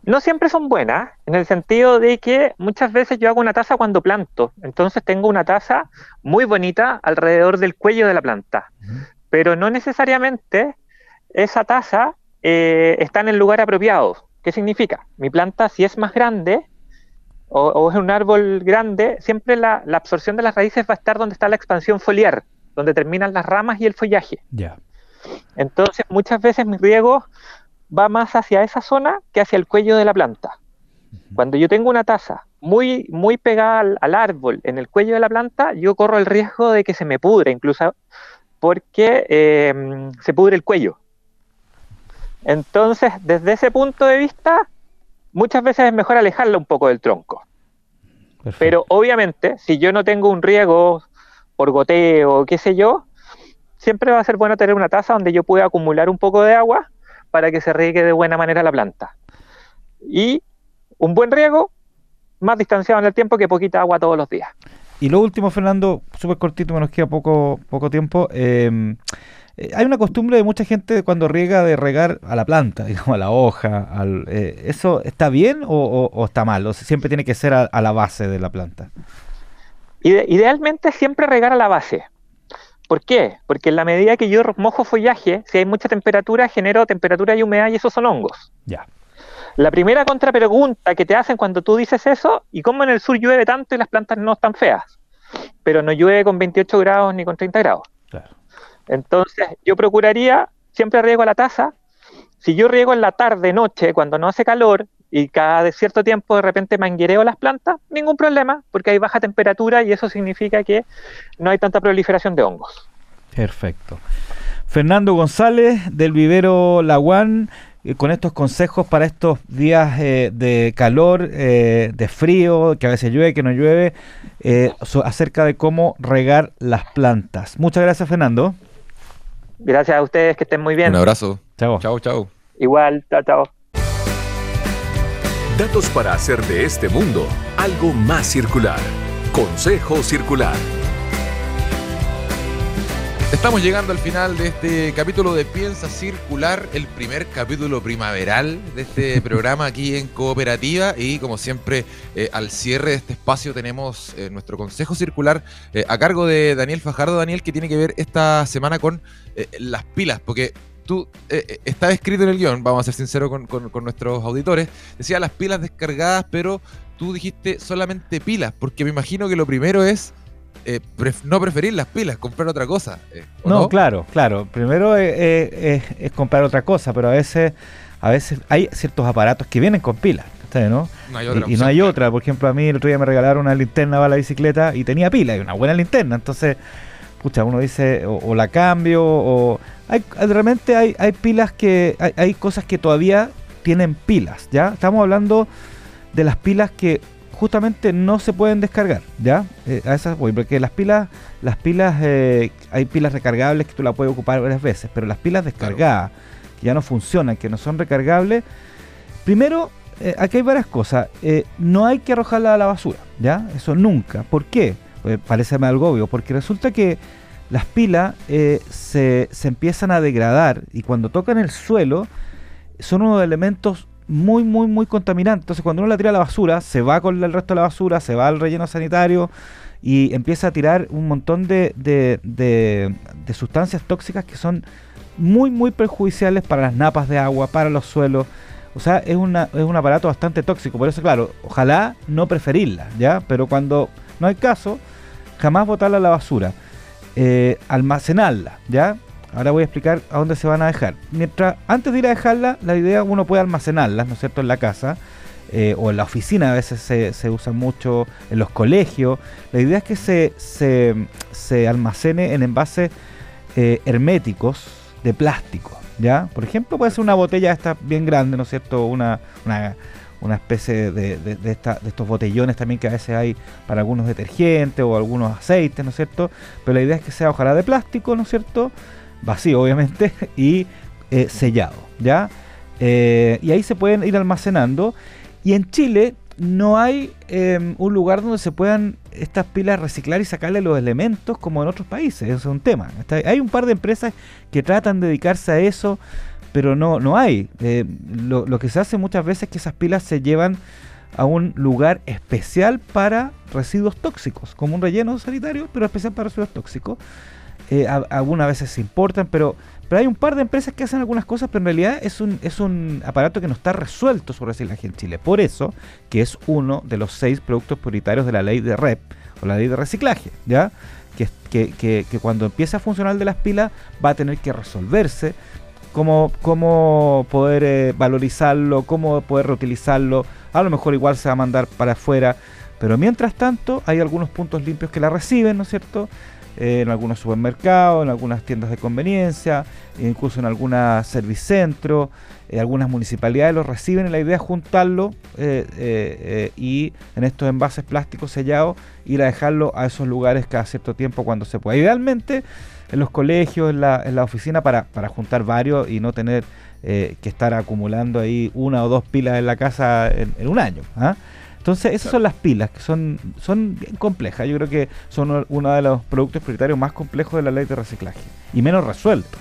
[SPEAKER 8] No siempre son buenas, en el sentido de que muchas veces yo hago una taza cuando planto, entonces tengo una taza muy bonita alrededor del cuello de la planta, pero no necesariamente esa taza eh, está en el lugar apropiado. ¿Qué significa? Mi planta, si es más grande o, o es un árbol grande, siempre la, la absorción de las raíces va a estar donde está la expansión foliar, donde terminan las ramas y el follaje. Entonces, muchas veces mi riego va más hacia esa zona que hacia el cuello de la planta. Cuando yo tengo una taza muy, muy pegada al, al árbol en el cuello de la planta, yo corro el riesgo de que se me pudre, incluso porque eh, se pudre el cuello. Entonces, desde ese punto de vista, muchas veces es mejor alejarla un poco del tronco.
[SPEAKER 2] Perfecto.
[SPEAKER 8] Pero obviamente, si yo no tengo un riego por goteo, qué sé yo, siempre va a ser bueno tener una taza donde yo pueda acumular un poco de agua para que se riegue de buena manera la planta. Y un buen riego, más distanciado en el tiempo que poquita agua todos los días.
[SPEAKER 2] Y lo último, Fernando, súper cortito, me nos queda poco, poco tiempo. eh, eh, hay una costumbre de mucha gente cuando riega de regar a la planta, digamos, a la hoja. Al, eh, ¿Eso está bien o, o- o está mal? O siempre tiene que ser a, a la base de la planta.
[SPEAKER 8] Ide- idealmente siempre regar a la base. ¿Por qué? Porque en la medida que yo mojo follaje, si hay mucha temperatura, genero temperatura y humedad y esos son hongos.
[SPEAKER 2] Ya.
[SPEAKER 8] La primera contrapregunta que te hacen cuando tú dices eso, ¿y cómo en el sur llueve tanto y las plantas no están feas? Pero no llueve con 28 grados ni con 30 grados.
[SPEAKER 2] Claro.
[SPEAKER 8] Entonces, yo procuraría, siempre riego la taza. Si yo riego en la tarde, noche, cuando no hace calor y cada de cierto tiempo de repente manguereo las plantas, ningún problema, porque hay baja temperatura y eso significa que no hay tanta proliferación de hongos.
[SPEAKER 2] Perfecto. Fernando González del vivero Laguán, eh, con estos consejos para estos días eh, de calor, eh, de frío, que a veces llueve, que no llueve, eh, acerca de cómo regar las plantas. Muchas gracias, Fernando.
[SPEAKER 8] Gracias a ustedes, que estén muy bien.
[SPEAKER 1] Un abrazo.
[SPEAKER 2] Chao.
[SPEAKER 1] Chao, chao.
[SPEAKER 8] Igual, chao, chao.
[SPEAKER 3] Datos para hacer de este mundo algo más circular. Consejo Circular.
[SPEAKER 1] Estamos llegando al final de este capítulo de Piensa Circular, el primer capítulo primaveral de este programa aquí en Cooperativa y como siempre eh, al cierre de este espacio tenemos eh, nuestro Consejo Circular eh, a cargo de Daniel Fajardo, Daniel, que tiene que ver esta semana con las pilas, porque tú, eh, eh, está escrito en el guion, vamos a ser sinceros con, con- con nuestros auditores, decía las pilas descargadas, pero tú dijiste solamente pilas, porque me imagino que lo primero es eh, pref- no preferir las pilas, comprar otra cosa. eh, ¿o
[SPEAKER 2] No, claro, claro. Primero es, es comprar otra cosa, pero a veces, a veces hay ciertos aparatos que vienen con pilas, ¿cachai, ¿no?
[SPEAKER 1] No hay
[SPEAKER 2] Y-
[SPEAKER 1] otra
[SPEAKER 2] y,
[SPEAKER 1] opción,
[SPEAKER 2] no hay
[SPEAKER 1] claro.
[SPEAKER 2] otra. Por ejemplo, a mí el otro día me regalaron una linterna para la bicicleta y tenía pila, y una buena linterna. Entonces, pucha, uno dice, o, o la cambio, o... Hay, realmente hay, hay pilas que... Hay, hay cosas que todavía tienen pilas, ¿ya? Estamos hablando de las pilas que justamente no se pueden descargar, ¿ya? Eh, a esas voy, porque las pilas, las pilas, eh, hay pilas recargables que tú la puedes ocupar varias veces, pero las pilas descargadas, que ya no funcionan, que no son recargables, primero, eh, aquí hay varias cosas. Eh, no hay que arrojarla a la basura, ¿ya? Eso nunca. ¿Por qué? Pues parece algo obvio, porque resulta que las pilas eh, se, se empiezan a degradar y cuando tocan el suelo son unos elementos muy, muy, muy contaminantes. Entonces, cuando uno la tira a la basura, se va con el resto de la basura, se va al relleno sanitario y empieza a tirar un montón de, de- de- de sustancias tóxicas que son muy, muy perjudiciales para las napas de agua, para los suelos. O sea, es, una, es un aparato bastante tóxico. Por eso, claro, ojalá no preferirla, ¿ya? Pero cuando no hay caso, jamás botarla a la basura. Eh, almacenarla, ¿ya? Ahora voy a explicar a dónde se van a dejar. Mientras, antes de ir a dejarla, la idea uno puede almacenarlas, ¿no es cierto?, en la casa eh, o en la oficina, a veces se, se usan mucho en los colegios. La idea es que se, se, se almacene en envases eh, herméticos de plástico, ¿ya? Por ejemplo, puede ser una botella esta bien grande, ¿no es cierto?, una, una, una especie de, de- estos botellones también que a veces hay para algunos detergentes o algunos aceites, ¿no es cierto? Pero la idea es que sea ojalá de plástico, ¿no es cierto? Vacío, obviamente, y eh, sellado, ¿ya? Eh, y ahí se pueden ir almacenando. Y en Chile no hay eh, un lugar donde se puedan estas pilas reciclar y sacarle los elementos como en otros países. Eso es un tema. Hay un par de empresas que tratan de dedicarse a eso, pero no, no hay. Eh, lo, lo que se hace muchas veces es que esas pilas se llevan a un lugar especial para residuos tóxicos, como un relleno sanitario, pero especial para residuos tóxicos. Eh, algunas veces se importan, pero, pero hay un par de empresas que hacen algunas cosas, pero en realidad es un, es un aparato que no está resuelto su reciclaje en Chile. Por eso, que es uno de los seis productos prioritarios de la ley de REP, o la ley de reciclaje, ¿ya? Que, que, que, cuando empiece a funcionar de las pilas va a tener que resolverse cómo, poder eh, valorizarlo, cómo poder reutilizarlo. A lo mejor igual se va a mandar para afuera, pero mientras tanto hay algunos puntos limpios que la reciben, ¿no es cierto? Eh, en algunos supermercados, en algunas tiendas de conveniencia, incluso en algunas servicentros, eh, algunas municipalidades lo reciben y la idea es juntarlo eh, y en estos envases plásticos sellados ir a dejarlo a esos lugares cada cierto tiempo cuando se pueda. Idealmente en los colegios, en la, en la oficina para, para juntar varios y no tener eh, que estar acumulando ahí una o dos pilas en la casa en, en un año. ¿ah? Entonces, esas son las pilas, que son, son bien complejas. Yo creo que son uno de los productos prioritarios más complejos de la ley de reciclaje y menos resueltos.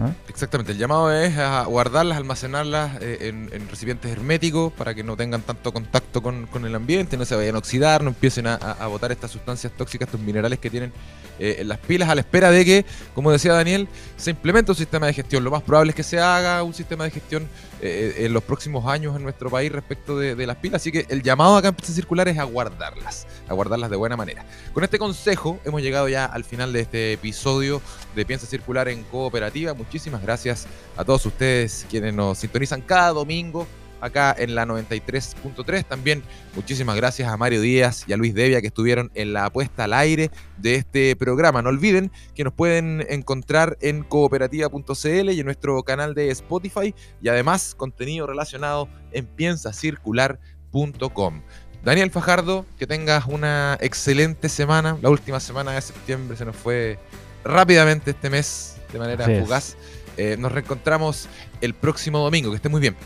[SPEAKER 2] ¿Ah?
[SPEAKER 1] Exactamente, el llamado es guardarlas, almacenarlas eh, en, en recipientes herméticos para que no tengan tanto contacto con, el ambiente, no se vayan a oxidar, no empiecen a botar estas sustancias tóxicas, estos minerales que tienen eh, en las pilas, a la espera de que, como decía Daniel, se implemente un sistema de gestión. Lo más probable es que se haga un sistema de gestión eh, en los próximos años en nuestro país respecto de, las pilas, así que el llamado acá en Piensa Circular es a guardarlas, a guardarlas de buena manera. Con este consejo hemos llegado ya al final de este episodio de Piensa Circular en Cooperativa. Muchísimas gracias a todos ustedes quienes nos sintonizan cada domingo acá en la 93.3. También muchísimas gracias a Mario Díaz y a Luis Devia que estuvieron en la apuesta al aire de este programa. No olviden que nos pueden encontrar en cooperativa.cl y en nuestro canal de Spotify y además contenido relacionado en piensacircular.com. Daniel Fajardo, que tengas una excelente semana. La última semana de septiembre se nos fue rápidamente este mes de manera
[SPEAKER 2] Así
[SPEAKER 1] fugaz. Eh, nos reencontramos el próximo domingo. Que estén muy bien.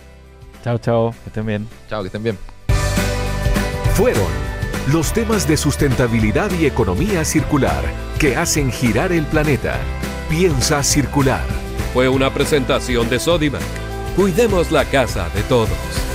[SPEAKER 2] Chao, chao, que estén bien.
[SPEAKER 1] Chao, que estén bien.
[SPEAKER 3] Fueron los temas de sustentabilidad y economía circular que hacen girar el planeta. Piensa circular.
[SPEAKER 9] Fue una presentación de Sodimac. Cuidemos la casa de todos.